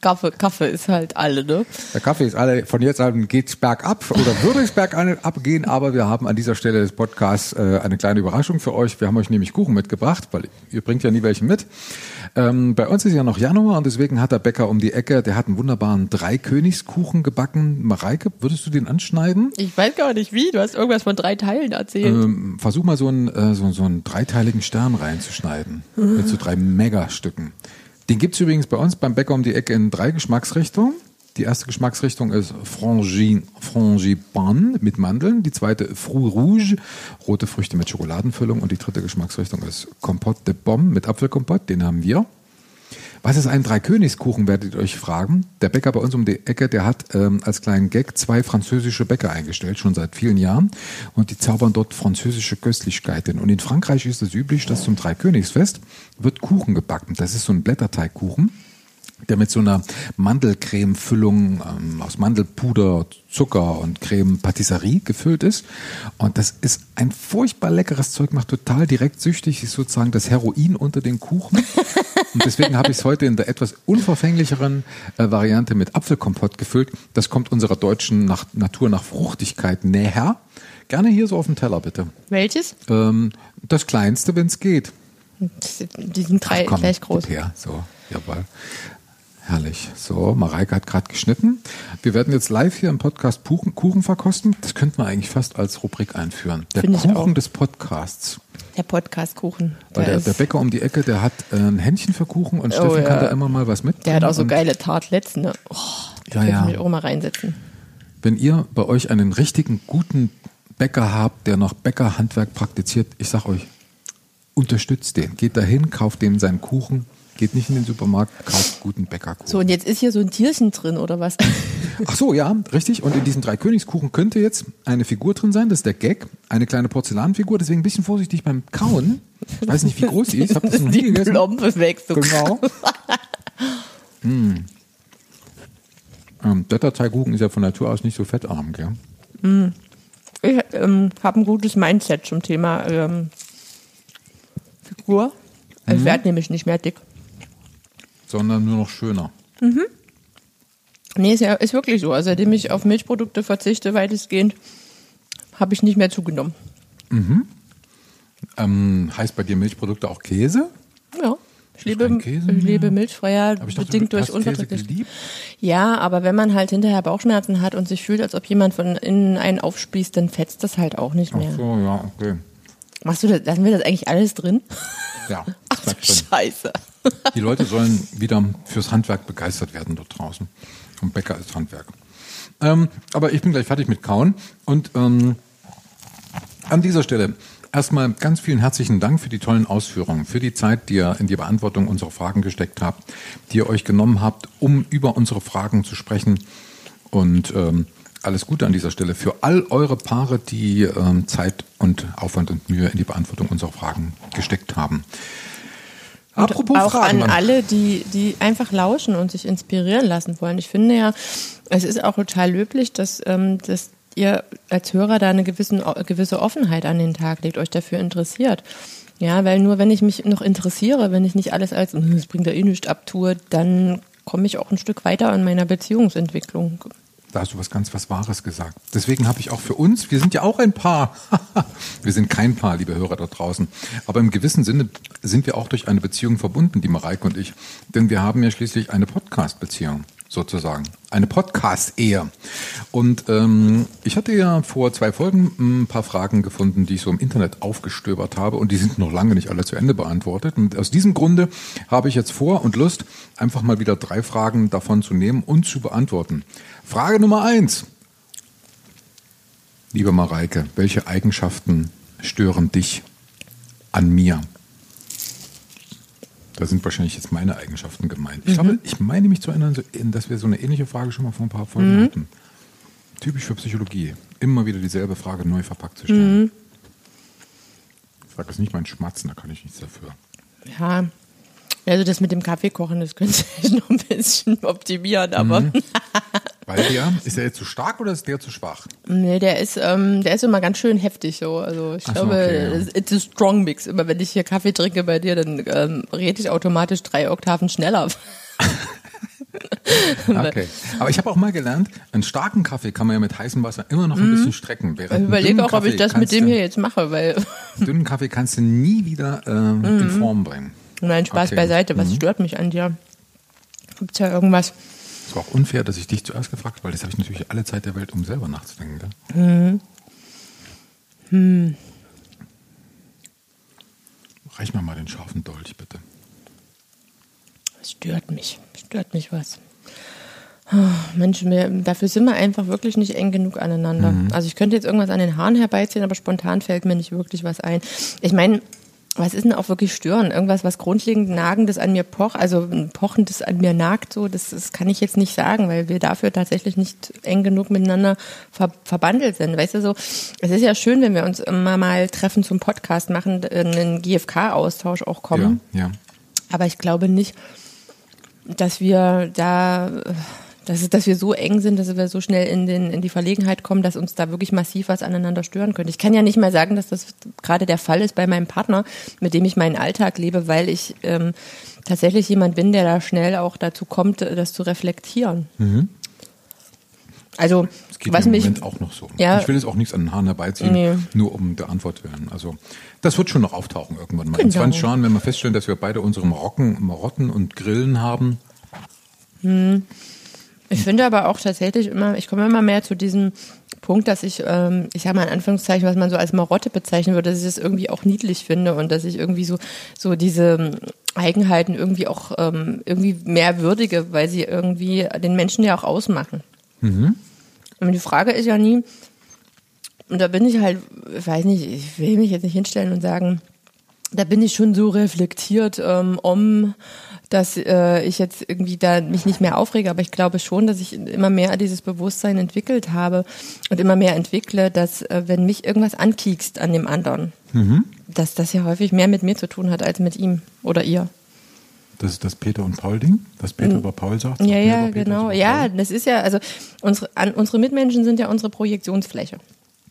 Kaffee, Kaffee ist halt alle, ne? Der Kaffee ist alle, von jetzt an geht's bergab oder würde es bergab gehen, aber wir haben an dieser Stelle des Podcasts äh, eine kleine Überraschung für euch. Wir haben euch nämlich Kuchen mitgebracht, weil ihr bringt ja nie welche mit. Ähm, bei uns ist ja noch Januar und deswegen hat der Bäcker um die Ecke, der hat einen wunderbaren Dreikönigskuchen gebacken. Mareike, würdest du den anschneiden? Ich weiß gar nicht wie. Du hast irgendwas von drei Teilen erzählt. Ähm, versuch mal so einen, äh, so, so einen dreiteiligen Stern reinzuschneiden. Mit so drei Megastücken. Den gibt's übrigens bei uns beim Bäcker um die Ecke in drei Geschmacksrichtungen. Die erste Geschmacksrichtung ist Frangin, Frangipan mit Mandeln. Die zweite Fruit Rouge, rote Früchte mit Schokoladenfüllung. Und die dritte Geschmacksrichtung ist Compote de Pomme mit Apfelkompott. Den haben wir. Was ist ein Dreikönigskuchen, werdet ihr euch fragen. Der Bäcker bei uns um die Ecke, der hat ähm, als kleinen Gag zwei französische Bäcker eingestellt, schon seit vielen Jahren. Und die zaubern dort französische Köstlichkeiten. Und in Frankreich ist es üblich, dass zum Dreikönigsfest wird Kuchen gebacken. Das ist so ein Blätterteigkuchen der mit so einer Mandelcreme-Füllung ähm, aus Mandelpuder, Zucker und Creme Patisserie gefüllt ist. Und das ist ein furchtbar leckeres Zeug, macht total direkt süchtig, ist sozusagen das Heroin unter den Kuchen. Und deswegen habe ich es heute in der etwas unverfänglicheren äh, Variante mit Apfelkompott gefüllt. Das kommt unserer deutschen nach, Natur nach Fruchtigkeit näher. Gerne hier so auf dem Teller, bitte. Welches? Ähm, das kleinste, wenn es geht. Die sind drei Ach, komm, gleich groß. her. So, jawohl. Herrlich. So, Mareike hat gerade geschnitten. Wir werden jetzt live hier im Podcast Kuchen, Kuchen verkosten. Das könnten wir eigentlich fast als Rubrik einführen. Der Finde ich Kuchen des Podcasts. Der Podcast-Kuchen. Weil der, der Bäcker um die Ecke, der hat äh, ein Händchen für Kuchen und Steffen Oh, ja. kann da immer mal was mit. Der hat auch so geile Tartlets, ne? Oh, da Ja, ja. ich mich auch mal reinsetzen. Wenn ihr bei euch einen richtigen guten Bäcker habt, der noch Bäckerhandwerk praktiziert, ich sag euch, unterstützt den. Geht dahin, kauft dem seinen Kuchen. Geht nicht in den Supermarkt, kauft guten Bäckerkuchen. So, und jetzt ist hier so ein Tierchen drin, oder was? Ach so, ja, richtig. Und in diesem Dreikönigskuchen könnte jetzt eine Figur drin sein, das ist der Gag, eine kleine Porzellanfigur, deswegen ein bisschen vorsichtig beim Kauen. Ich weiß nicht, wie groß sie ist, ich habe das noch nie Die gegessen. Plombe weg. So. Genau. mm. ähm, Blätterteigkuchen ist ja von Natur aus nicht so fettarm, gell? Ich ähm, habe ein gutes Mindset zum Thema ähm, Figur. Ich werde nämlich nicht mehr dick. Sondern nur noch schöner. Nee, ist, ja, ist wirklich so. Also, seitdem ich auf Milchprodukte verzichte, weitestgehend, habe ich nicht mehr zugenommen. Ähm, heißt bei dir Milchprodukte auch Käse? Ja. Ich lebe, Käse ich lebe milchfreier, ich dachte, bedingt du durch Unverträglichkeit. Ja, aber wenn man halt hinterher Bauchschmerzen hat und sich fühlt, als ob jemand von innen einen aufspießt, dann fetzt das halt auch nicht Ach mehr. so, ja, okay. Machst du das, lassen wir das eigentlich alles drin? Ja, Ach. Scheiße. Die Leute sollen wieder fürs Handwerk begeistert werden dort draußen. Und Bäcker ist Handwerk. Ähm, aber ich bin gleich fertig mit Kauen. Und ähm, an dieser Stelle erstmal ganz vielen herzlichen Dank für die tollen Ausführungen, für die Zeit, die ihr in die Beantwortung unserer Fragen gesteckt habt, die ihr euch genommen habt, um über unsere Fragen zu sprechen. Und ähm, alles Gute an dieser Stelle für all eure Paare, die ähm, Zeit und Aufwand und Mühe in die Beantwortung unserer Fragen gesteckt haben. Apropos auch Fragen. an alle, die, die einfach lauschen und sich inspirieren lassen wollen. Ich finde ja, es ist auch total löblich, dass, ähm, dass ihr als Hörer da eine gewissen, gewisse Offenheit an den Tag legt, euch dafür interessiert. Ja, weil nur wenn ich mich noch interessiere, wenn ich nicht alles als, "Hm, das bringt ja eh nichts abtue, dann komme ich auch ein Stück weiter in meiner Beziehungsentwicklung. Da hast du was ganz was Wahres gesagt. Deswegen habe ich auch für uns, wir sind ja auch ein Paar. wir sind kein Paar, liebe Hörer da draußen. Aber im gewissen Sinne sind wir auch durch eine Beziehung verbunden, die Mareike und ich. Denn wir haben ja schließlich eine Podcast-Beziehung. Sozusagen. Eine Podcast-Ehe. Und ähm, ich hatte ja vor zwei Folgen ein paar Fragen gefunden, die ich so im Internet aufgestöbert habe und die sind noch lange nicht alle zu Ende beantwortet. Und aus diesem Grunde habe ich jetzt vor und Lust, einfach mal wieder drei Fragen davon zu nehmen und zu beantworten. Frage Nummer eins. Liebe Mareike, welche Eigenschaften stören dich an mir? Da sind wahrscheinlich jetzt meine Eigenschaften gemeint. Ich glaube, ich meine mich zu erinnern, dass wir so eine ähnliche Frage schon mal vor ein paar Folgen hatten. Typisch für Psychologie. Immer wieder dieselbe Frage neu verpackt zu stellen. Ich sage das nicht mein Schmatzen, da kann ich nichts dafür. Ja. Also das mit dem Kaffee kochen, das könnte ich noch ein bisschen optimieren, aber Weil der, ist der jetzt zu stark oder ist der zu schwach? nee, der ist, ähm, der ist immer ganz schön heftig so. Also ich Ach glaube, okay, ja. it's a strong mix. Immer wenn ich hier Kaffee trinke bei dir, dann ähm, rede ich automatisch drei Oktaven schneller. Okay. Aber ich habe auch mal gelernt, einen starken Kaffee kann man ja mit heißem Wasser immer noch ein bisschen strecken. Während Ich überlege auch, ob ich Kaffee das mit dem hier jetzt mache, weil Dünnen Kaffee kannst du nie wieder äh, in Form bringen. Nein, Spaß Okay. beiseite. Was Mhm. stört mich an dir? Gibt's ja irgendwas? Es war auch unfair, dass ich dich zuerst gefragt habe, weil das habe ich natürlich alle Zeit der Welt, um selber nachzudenken. Gell? Reich mir mal den scharfen Dolch, bitte. Es stört mich. Stört mich was. Oh, Mensch, wir, dafür sind wir einfach wirklich nicht eng genug aneinander. Also ich könnte jetzt irgendwas an den Haaren herbeiziehen, aber spontan fällt mir nicht wirklich was ein. Ich meine, was ist denn auch wirklich stören? Irgendwas, was grundlegend Nagendes an mir pocht, also ein Pochendes an mir nagt, so, das, das kann ich jetzt nicht sagen, weil wir dafür tatsächlich nicht eng genug miteinander ver verbandelt sind. Weißt du so, es ist ja schön, wenn wir uns immer mal treffen zum Podcast machen, in einen GFK-Austausch auch kommen. Ja, ja. Aber ich glaube nicht, dass wir da, äh, dass, dass wir so eng sind, dass wir so schnell in, den, in die Verlegenheit kommen, dass uns da wirklich massiv was aneinander stören könnte. Ich kann ja nicht mal sagen, dass das gerade der Fall ist bei meinem Partner, mit dem ich meinen Alltag lebe, weil ich ähm, tatsächlich jemand bin, der da schnell auch dazu kommt, das zu reflektieren. Also, Das geht was im mich. Moment auch noch so. Ja. Ich will jetzt auch nichts an den Haaren herbeiziehen, Nee. nur um der Antwort willen. Also das wird schon noch auftauchen irgendwann mal. In Genau. 20 Jahren, wenn wir feststellen, dass wir beide unsere Marocken, Marotten und Grillen haben. Ich finde aber auch tatsächlich immer, ich komme immer mehr zu diesem Punkt, dass ich, ähm, ich habe mal in Anführungszeichen, was man so als Marotte bezeichnen würde, dass ich das irgendwie auch niedlich finde und dass ich irgendwie so, so diese ähm, Eigenheiten irgendwie auch ähm, irgendwie mehr würdige, weil sie irgendwie den Menschen ja auch ausmachen. Und die Frage ist ja nie, und da bin ich halt, ich weiß nicht, ich will mich jetzt nicht hinstellen und sagen, da bin ich schon so reflektiert, ähm, um dass äh, ich jetzt irgendwie da mich nicht mehr aufrege, aber ich glaube schon, dass ich immer mehr dieses Bewusstsein entwickelt habe und immer mehr entwickle, dass äh, wenn mich irgendwas ankiekst an dem anderen, dass das ja häufig mehr mit mir zu tun hat als mit ihm oder ihr. Das ist das Peter und Paul Ding, was Peter über Paul sagt. sagt Ja, ja, genau. Ja, das ist ja, also unsere, an, unsere Mitmenschen sind ja unsere Projektionsfläche.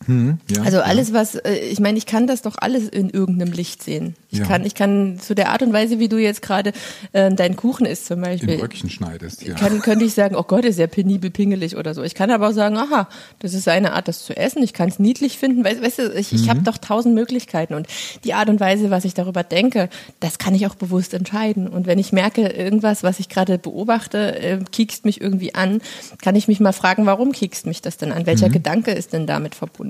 Ja, Also ja. alles, was, äh, ich meine, ich kann das doch alles in irgendeinem Licht sehen. Ich Ja. kann, ich kann zu der Art und Weise, wie du jetzt gerade äh, deinen Kuchen isst zum in Beispiel, Bröckchen schneidest. Ja. kann, könnte ich sagen, oh Gott, ist ja penibel pingelig oder so. Ich kann aber auch sagen, aha, das ist seine Art, das zu essen. Ich kann es niedlich finden. Weißt, weißt du, ich, Mhm. ich habe doch tausend Möglichkeiten und die Art und Weise, was ich darüber denke, das kann ich auch bewusst entscheiden. Und wenn ich merke, irgendwas, was ich gerade beobachte, äh, kiekst mich irgendwie an, kann ich mich mal fragen, warum kiekst mich das denn an? Mhm. Welcher Gedanke ist denn damit verbunden?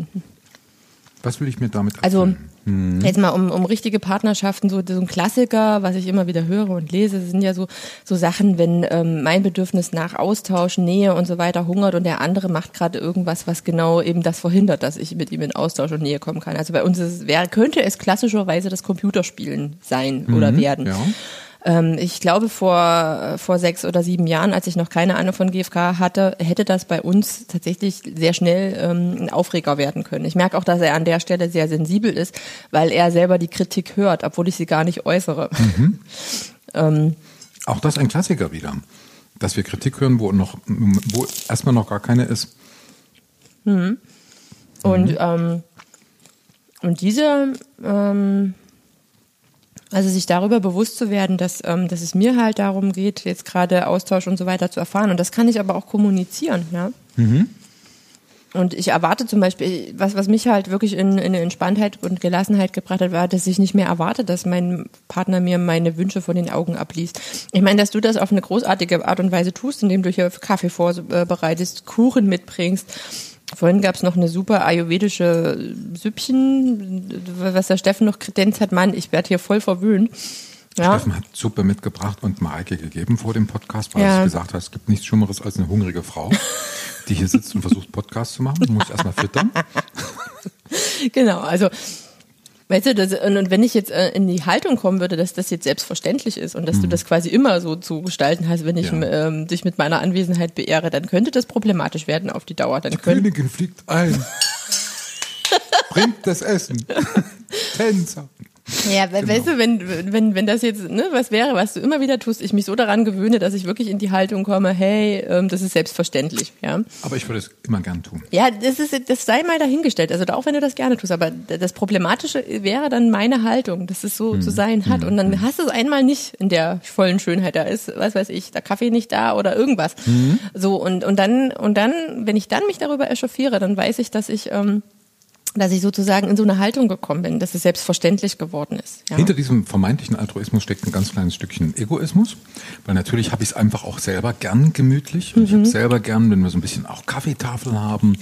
Was will ich mir damit Also erfüllen? jetzt mal um, um richtige Partnerschaften, so, so ein Klassiker, was ich immer wieder höre und lese, sind ja so, so Sachen, wenn ähm, mein Bedürfnis nach Austausch, Nähe und so weiter hungert und der andere macht gerade irgendwas, was genau eben das verhindert, dass ich mit ihm in Austausch und Nähe kommen kann. Also bei uns ist, wäre, könnte es klassischerweise das Computerspielen sein oder werden. ja. Ähm, ich glaube, vor, vor sechs oder sieben Jahren, als ich noch keine Ahnung von GfK hatte, hätte das bei uns tatsächlich sehr schnell ähm, ein Aufreger werden können. Ich merke auch, dass er an der Stelle sehr sensibel ist, weil er selber die Kritik hört, obwohl ich sie gar nicht äußere. ähm, Auch das ein Klassiker wieder. Dass wir Kritik hören, wo noch, wo erstmal noch gar keine ist. und, ähm, und diese, ähm, also sich darüber bewusst zu werden, dass, ähm, dass es mir halt darum geht, jetzt gerade Austausch und so weiter zu erfahren. Und das kann ich aber auch kommunizieren, ja. und ich erwarte zum Beispiel, was, was mich halt wirklich in, in Entspanntheit und Gelassenheit gebracht hat, war, dass ich nicht mehr erwarte, dass mein Partner mir meine Wünsche von den Augen abliest. Ich meine, dass du das auf eine großartige Art und Weise tust, indem du hier Kaffee vorbereitest, Kuchen mitbringst. Vorhin gab es noch eine super ayurvedische Süppchen, was der Steffen noch kredenzt hat. Mann, ich werde hier voll verwöhnt. Ja. Steffen hat Suppe mitgebracht und Mareike gegeben vor dem Podcast, weil Ja. sie gesagt hat, es gibt nichts Schlimmeres als eine hungrige Frau, die hier sitzt und versucht, Podcast zu machen. Du musst erstmal füttern. Genau, also weißt du, das, und, wenn ich jetzt äh, in die Haltung kommen würde, dass das jetzt selbstverständlich ist und dass du das quasi immer so zu gestalten hast, wenn ich Mhm. Ja. ähm, dich mit meiner Anwesenheit beehre, dann könnte das problematisch werden auf die Dauer. Dann könnte, Königin fliegt ein. Bringt das Essen. Tänzer. Ja, Genau. weißt du, wenn, wenn, wenn das jetzt, ne, was wäre, was du immer wieder tust, ich mich so daran gewöhne, dass ich wirklich in die Haltung komme, hey, ähm, das ist selbstverständlich, ja. Aber ich würde es immer gern tun. Ja, das ist, das sei mal dahingestellt. Also auch wenn du das gerne tust, aber das Problematische wäre dann meine Haltung, dass es so Hm. zu sein hat. Und dann hast du es einmal nicht in der vollen Schönheit. Da ist, was weiß ich, der Kaffee nicht da oder irgendwas. Hm. So und und dann und dann, wenn ich dann mich darüber echauffiere, dann weiß ich, dass ich ähm, dass ich sozusagen in so eine Haltung gekommen bin, dass es selbstverständlich geworden ist. Ja. Hinter diesem vermeintlichen Altruismus steckt ein ganz kleines Stückchen Egoismus, weil natürlich habe ich es einfach auch selber gern gemütlich und ich habe selber gern, wenn wir so ein bisschen auch Kaffeetafel haben,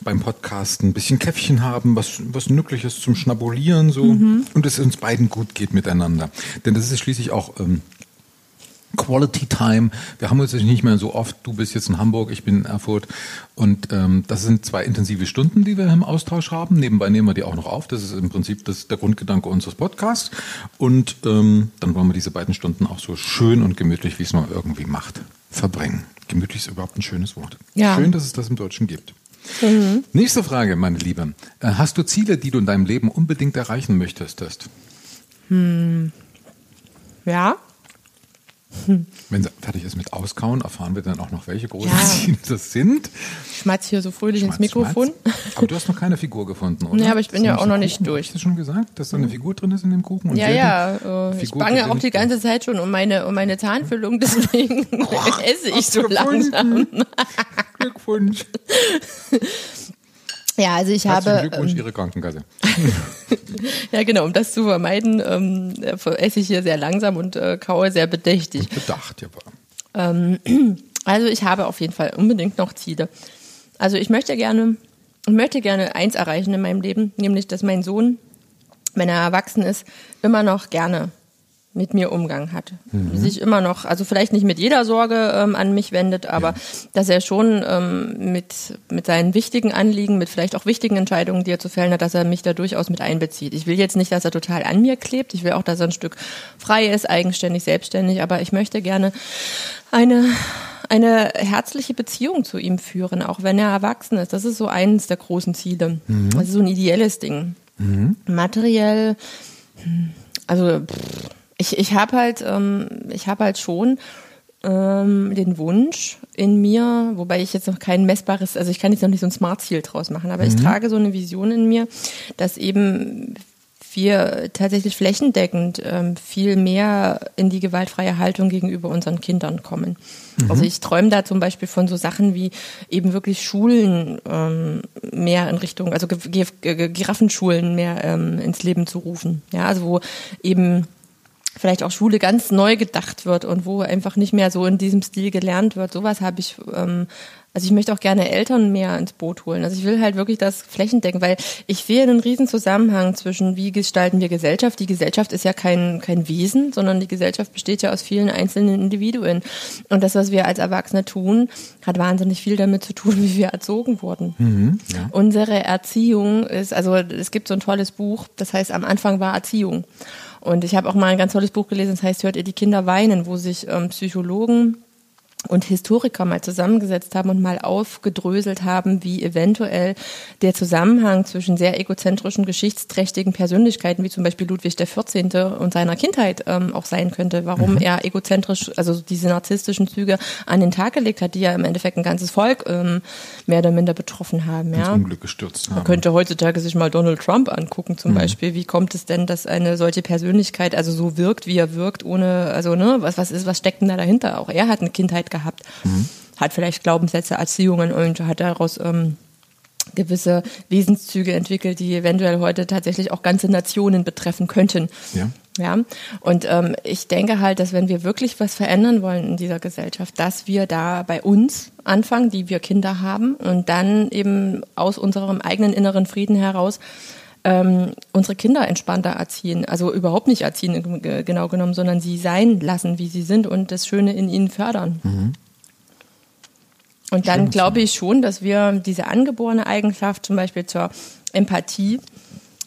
beim Podcast ein bisschen Käffchen haben, was was Nützliches zum Schnabulieren so und es uns beiden gut geht miteinander, denn das ist schließlich auch ähm, Quality Time. Wir haben uns jetzt nicht mehr so oft. Du bist jetzt in Hamburg, ich bin in Erfurt. Und ähm, das sind zwei intensive Stunden, die wir im Austausch haben. Nebenbei nehmen wir die auch noch auf. Das ist im Prinzip das, der Grundgedanke unseres Podcasts. Und ähm, dann wollen wir diese beiden Stunden auch so schön und gemütlich, wie es man irgendwie macht, verbringen. Gemütlich ist überhaupt ein schönes Wort. Ja. Schön, dass es das im Deutschen gibt. Nächste Frage, meine Liebe. Äh, Hast du Ziele, die du in deinem Leben unbedingt erreichen möchtest? ja. Wenn sie fertig ist mit Auskauen, erfahren wir dann auch noch, welche großen Ja. Das sind. Schmatz hier so fröhlich ins Schmatz, Mikrofon. schmatz. Aber du hast noch keine Figur gefunden, oder? Nee, aber ich bin ja auch noch nicht durch. Hast du schon gesagt, dass da eine Figur drin ist in dem Kuchen? Und Ja, ja, äh, ich Figur bange auch die ganze Zeit schon um meine, um meine Zahnfüllung, deswegen esse ich so langsam. Glückwunsch. Ja, also ich Herzlichen habe, Glückwunsch, ähm, Ihre Krankenkasse. ja genau, um das zu vermeiden, ähm, äh, esse ich hier sehr langsam und äh, kaue sehr bedächtig. Bedacht, ja. Ähm, also ich habe auf jeden Fall unbedingt noch Ziele. Also ich möchte gerne, ich möchte gerne eins erreichen in meinem Leben, nämlich, dass mein Sohn, wenn er erwachsen ist, immer noch gerne mit mir Umgang hat. Sich immer noch, also vielleicht nicht mit jeder Sorge ähm, an mich wendet, aber dass er schon ähm, mit, mit seinen wichtigen Anliegen, mit vielleicht auch wichtigen Entscheidungen, die er zu fällen hat, dass er mich da durchaus mit einbezieht. Ich will jetzt nicht, dass er total an mir klebt. Ich will auch, dass er ein Stück frei ist, eigenständig, selbstständig, aber ich möchte gerne eine eine herzliche Beziehung zu ihm führen, auch wenn er erwachsen ist. Das ist so eines der großen Ziele. Das ist so ein ideelles Ding. Materiell, hm, also pff, ich, ich habe halt, ähm, ich habe halt schon ähm, den Wunsch in mir, wobei ich jetzt noch kein messbares, also ich kann jetzt noch nicht so ein Smart-Ziel draus machen, aber ich trage so eine Vision in mir, dass eben wir tatsächlich flächendeckend ähm, viel mehr in die gewaltfreie Haltung gegenüber unseren Kindern kommen. Also ich träume da zum Beispiel von so Sachen wie eben wirklich Schulen ähm, mehr in Richtung, also Giraffenschulen mehr ähm, ins Leben zu rufen. Ja, also wo eben vielleicht auch Schule ganz neu gedacht wird und wo einfach nicht mehr so in diesem Stil gelernt wird. Sowas habe ich, ähm, also ich möchte auch gerne Eltern mehr ins Boot holen. Also ich will halt wirklich das flächendecken, weil ich sehe einen riesen Zusammenhang zwischen, wie gestalten wir Gesellschaft. Die Gesellschaft ist ja kein, kein Wesen, sondern die Gesellschaft besteht ja aus vielen einzelnen Individuen. Und das, was wir als Erwachsene tun, hat wahnsinnig viel damit zu tun, wie wir erzogen wurden. Unsere Erziehung ist, also es gibt so ein tolles Buch, das heißt, am Anfang war Erziehung. Und ich habe auch mal ein ganz tolles Buch gelesen, das heißt, hört ihr die Kinder weinen, wo sich ähm, Psychologen und Historiker mal zusammengesetzt haben und mal aufgedröselt haben, wie eventuell der Zusammenhang zwischen sehr egozentrischen, geschichtsträchtigen Persönlichkeiten, wie zum Beispiel Ludwig XIV. und seiner Kindheit ähm, auch sein könnte, warum er egozentrisch, also diese narzisstischen Züge an den Tag gelegt hat, die ja im Endeffekt ein ganzes Volk ähm, mehr oder minder betroffen haben. Ins Ja. Unglück gestürzt Man haben. könnte heutzutage sich mal Donald Trump angucken zum Beispiel. Wie kommt es denn, dass eine solche Persönlichkeit also so wirkt, wie er wirkt, ohne, also ne, was, was ist, was steckt denn da dahinter? Auch er hat eine Kindheit gehabt, hat vielleicht Glaubenssätze, Erziehungen und hat daraus ähm, gewisse Wesenszüge entwickelt, die eventuell heute tatsächlich auch ganze Nationen betreffen könnten. Ja. Ja, und ähm, ich denke halt, dass wenn wir wirklich was verändern wollen in dieser Gesellschaft, dass wir da bei uns anfangen, die wir Kinder haben und dann eben aus unserem eigenen inneren Frieden heraus ähm, unsere Kinder entspannter erziehen. Also überhaupt nicht erziehen, genau genommen, sondern sie sein lassen, wie sie sind und das Schöne in ihnen fördern. Und dann Schön, glaube ich schon, dass wir diese angeborene Eigenschaft, zum Beispiel zur Empathie,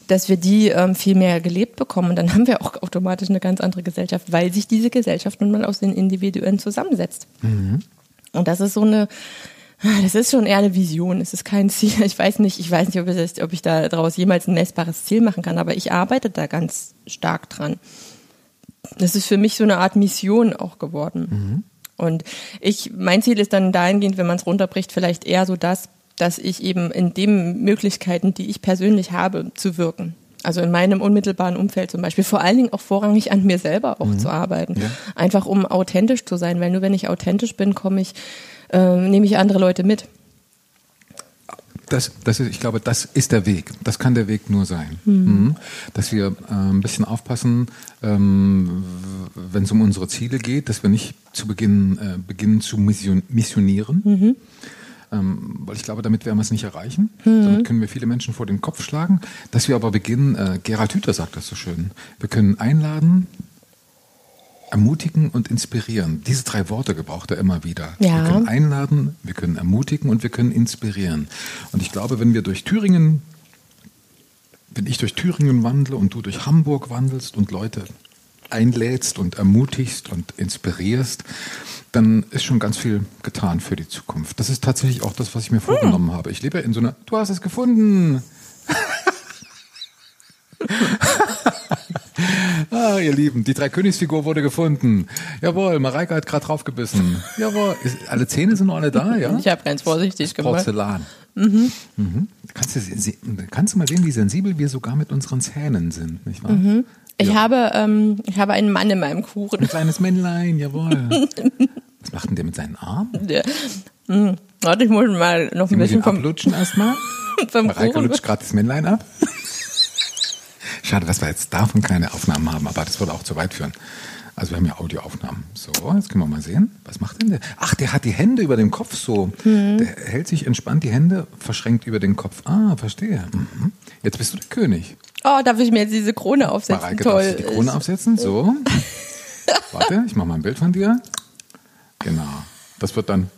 dass wir die ähm, viel mehr gelebt bekommen. Und dann haben wir auch automatisch eine ganz andere Gesellschaft, weil sich diese Gesellschaft nun mal aus den Individuen zusammensetzt. Und das ist so eine, das ist schon eher eine Vision. Es ist kein Ziel. Ich weiß nicht, ich weiß nicht, ob, es, ob ich da daraus jemals ein messbares Ziel machen kann, aber ich arbeite da ganz stark dran. Das ist für mich so eine Art Mission auch geworden. Und ich, mein Ziel ist dann dahingehend, wenn man es runterbricht, vielleicht eher so das, dass ich eben in den Möglichkeiten, die ich persönlich habe, zu wirken. Also in meinem unmittelbaren Umfeld zum Beispiel, vor allen Dingen auch vorrangig an mir selber auch zu arbeiten. Ja. Einfach um authentisch zu sein, weil nur wenn ich authentisch bin, komme ich, ähm, nehme ich andere Leute mit. Das, das ist, ich glaube, das ist der Weg. Das kann der Weg nur sein. Mhm. Dass wir äh, ein bisschen aufpassen, ähm, wenn es um unsere Ziele geht, dass wir nicht zu Beginn äh, beginnen zu mission missionieren. Ähm, weil ich glaube, damit werden wir es nicht erreichen. Damit können wir viele Menschen vor den Kopf schlagen. Dass wir aber beginnen, äh, Gerald Hüther sagt das so schön, wir können einladen, ermutigen und inspirieren. Diese drei Worte gebraucht er immer wieder. Ja. Wir können einladen, wir können ermutigen und wir können inspirieren. Und ich glaube, wenn wir durch Thüringen, wenn ich durch Thüringen wandle und du durch Hamburg wandelst und Leute einlädst und ermutigst und inspirierst, dann ist schon ganz viel getan für die Zukunft. Das ist tatsächlich auch das, was ich mir vorgenommen habe. Ich lebe in so einer, du hast es gefunden. Ah, ihr Lieben, die Dreikönigsfigur wurde gefunden. Jawohl, Mareike hat gerade draufgebissen. Jawohl, ist, alle Zähne sind noch alle da, ja? Ich habe ganz vorsichtig gemacht. Porzellan. Mhm. Kannst, du, kannst du mal sehen, wie sensibel wir sogar mit unseren Zähnen sind, nicht wahr? Ich Ja. habe, ähm, ich habe einen Mann in meinem Kuchen. Ein kleines Männlein, jawohl. Was macht denn der mit seinen Armen? Der, hm, warte, ich muss mal noch ein bisschen vom, ablutschen erstmal. Mareike lutscht gerade das Männlein ab. Schade, dass wir jetzt davon keine Aufnahmen haben, aber das würde auch zu weit führen. Also wir haben ja Audioaufnahmen. So, jetzt können wir mal sehen. Was macht denn der? Ach, der hat die Hände über dem Kopf so. Mhm. Der hält sich entspannt die Hände verschränkt über den Kopf. Ah, verstehe. Mhm. Jetzt bist du der König. Oh, darf ich mir jetzt diese Krone aufsetzen? Mareike, Toll. darfst du die Krone aufsetzen? So. Warte, ich mache mal ein Bild von dir. Genau. Das wird dann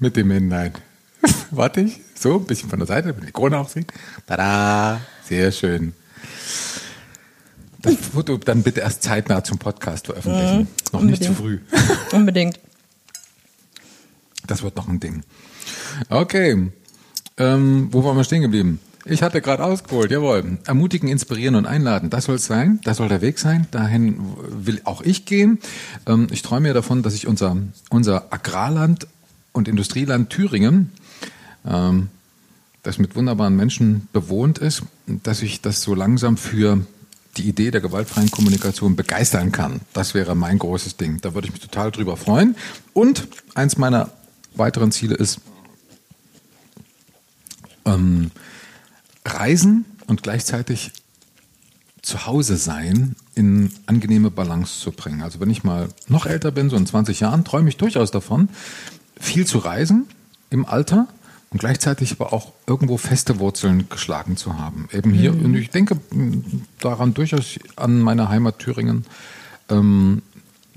mit dem Männlein. Warte ich. So, ein bisschen von der Seite, damit die Krone aufsieht. Tada! Sehr schön. Das Foto dann bitte erst zeitnah zum Podcast veröffentlichen. Noch nicht zu früh. Unbedingt. Das wird noch ein Ding. Okay. Ähm, wo waren wir stehen geblieben? Ich hatte gerade ausgeholt, jawohl. Ermutigen, inspirieren und einladen. Das soll es sein. Das soll der Weg sein. Dahin will auch ich gehen. Ähm, ich träume ja davon, dass ich unser, unser Agrarland und Industrieland Thüringen, ähm, das mit wunderbaren Menschen bewohnt ist, dass ich das so langsam für die Idee der gewaltfreien Kommunikation begeistern kann. Das wäre mein großes Ding. Da würde ich mich total drüber freuen. Und eins meiner weiteren Ziele ist, ähm, Reisen und gleichzeitig zu Hause sein in angenehme Balance zu bringen. Also wenn ich mal noch älter bin, so in 20 Jahren, träume ich durchaus davon, viel zu reisen im Alter und gleichzeitig aber auch irgendwo feste Wurzeln geschlagen zu haben. Eben hier, und ich denke daran durchaus an meine Heimat Thüringen. Ähm,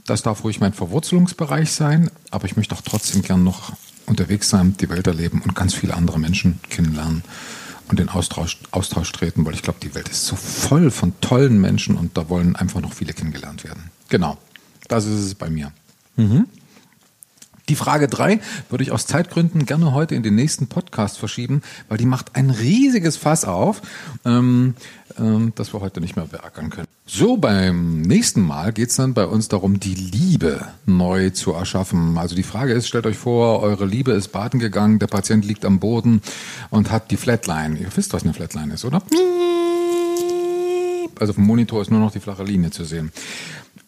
das darf ruhig mein Verwurzelungsbereich sein, aber ich möchte auch trotzdem gern noch unterwegs sein, die Welt erleben und ganz viele andere Menschen kennenlernen und in Austausch, Austausch treten, weil ich glaube, die Welt ist so voll von tollen Menschen und da wollen einfach noch viele kennengelernt werden. Genau, das ist es bei mir. Die Frage drei würde ich aus Zeitgründen gerne heute in den nächsten Podcast verschieben, weil die macht ein riesiges Fass auf, ähm, ähm, das wir heute nicht mehr beackern können. So, beim nächsten Mal geht's dann bei uns darum, die Liebe neu zu erschaffen. Also die Frage ist, stellt euch vor, eure Liebe ist baden gegangen, der Patient liegt am Boden und hat die Flatline. Ihr wisst, was eine Flatline ist, oder? Also vom Monitor ist nur noch die flache Linie zu sehen.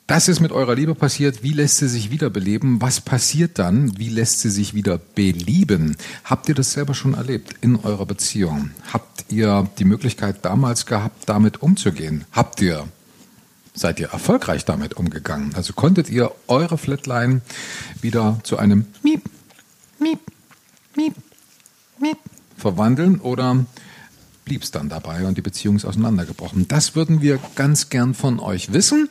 Das ist mit eurer Liebe passiert. Wie lässt sie sich wiederbeleben? Was passiert dann? Wie lässt sie sich wieder belieben? Habt ihr das selber schon erlebt in eurer Beziehung? Habt ihr die Möglichkeit damals gehabt, damit umzugehen? Habt ihr seid ihr erfolgreich damit umgegangen? Also konntet ihr eure Flatline wieder zu einem Miep, Miep, Miep, Miep verwandeln oder blieb es dann dabei und die Beziehung ist auseinandergebrochen? Das würden wir ganz gern von euch wissen.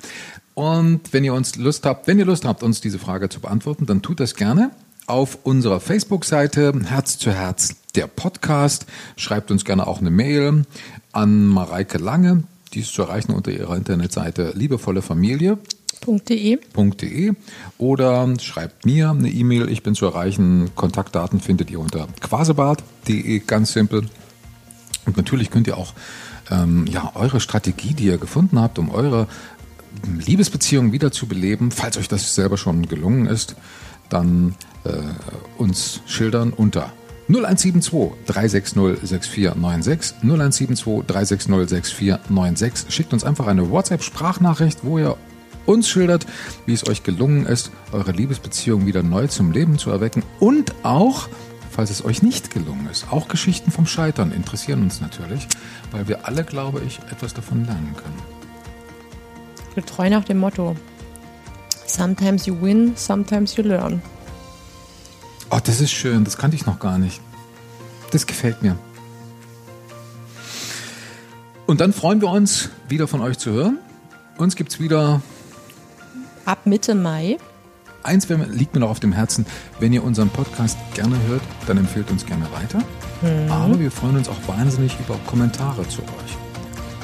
Und wenn ihr uns Lust habt, wenn ihr Lust habt, uns diese Frage zu beantworten, dann tut das gerne auf unserer Facebook-Seite Herz zu Herz der Podcast. Schreibt uns gerne auch eine Mail an Mareike Lange. Die ist zu erreichen unter ihrer Internetseite liebevollefamilie.de .de. oder schreibt mir eine E-Mail. Ich bin zu erreichen. Kontaktdaten findet ihr unter quasebart.de, ganz simpel. Und natürlich könnt ihr auch ähm, ja, eure Strategie, die ihr gefunden habt, um eure Liebesbeziehung wieder zu beleben, falls euch das selber schon gelungen ist, dann äh, uns schildern unter 0172 360 6496 0172 360 6496. Schickt uns einfach eine WhatsApp-Sprachnachricht, wo ihr uns schildert, wie es euch gelungen ist, eure Liebesbeziehung wieder neu zum Leben zu erwecken und auch, falls es euch nicht gelungen ist, auch Geschichten vom Scheitern interessieren uns natürlich, weil wir alle, glaube ich, etwas davon lernen können. Getreu nach dem Motto. Sometimes you win, sometimes you learn. Oh, das ist schön. Das kannte ich noch gar nicht. Das gefällt mir. Und dann freuen wir uns, wieder von euch zu hören. Uns gibt es wieder. Ab Mitte Mai. Eins liegt mir noch auf dem Herzen. Wenn ihr unseren Podcast gerne hört, dann empfehlt uns gerne weiter. Mhm. Aber wir freuen uns auch wahnsinnig über Kommentare zu euch.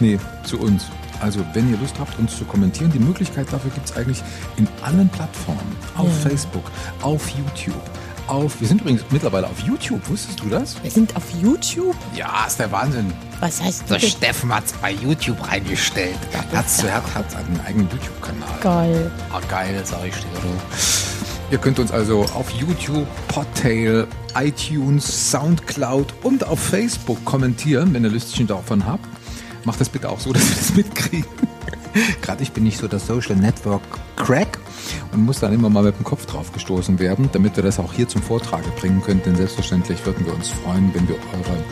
Nee, zu uns. Also, wenn ihr Lust habt, uns zu kommentieren, die Möglichkeit dafür gibt es eigentlich in allen Plattformen. Auf ja. Facebook, auf YouTube, auf. Wir sind übrigens mittlerweile auf YouTube, wusstest du das? Wir sind auf YouTube? Ja, ist der Wahnsinn. Was heißt das? Der Steffen hat es bei YouTube reingestellt. Herz zu Herz hat einen eigenen YouTube-Kanal. Geil. Ah, geil, sag ich dir. Ihr könnt uns also auf YouTube, Podtail, iTunes, Soundcloud und auf Facebook kommentieren, wenn ihr Lüstchen davon habt. Macht das bitte auch so, dass wir das mitkriegen. Gerade ich bin nicht so der Social Network Crack und muss dann immer mal mit dem Kopf drauf gestoßen werden, damit wir das auch hier zum Vortrage bringen können. Denn selbstverständlich würden wir uns freuen, wenn wir eure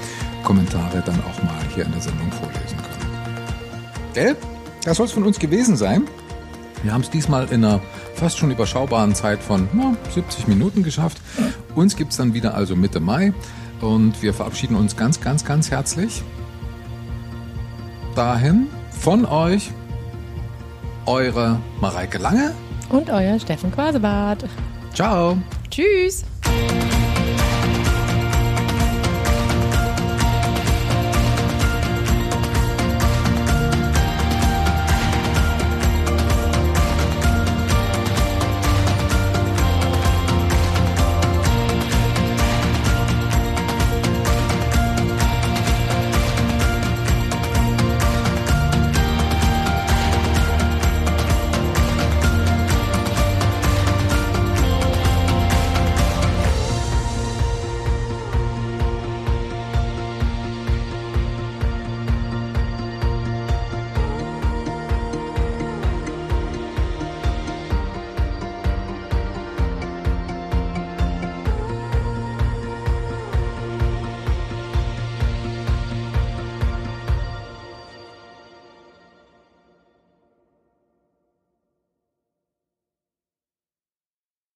Kommentare dann auch mal hier in der Sendung vorlesen können. Gell? Das soll es von uns gewesen sein. Wir haben es diesmal in einer fast schon überschaubaren Zeit von na, 70 Minuten geschafft. Uns gibt es dann wieder also Mitte Mai und wir verabschieden uns ganz, ganz, ganz herzlich. Dahin von euch eure Mareike Lange und euer Steffen Quasebart. Ciao. Tschüss.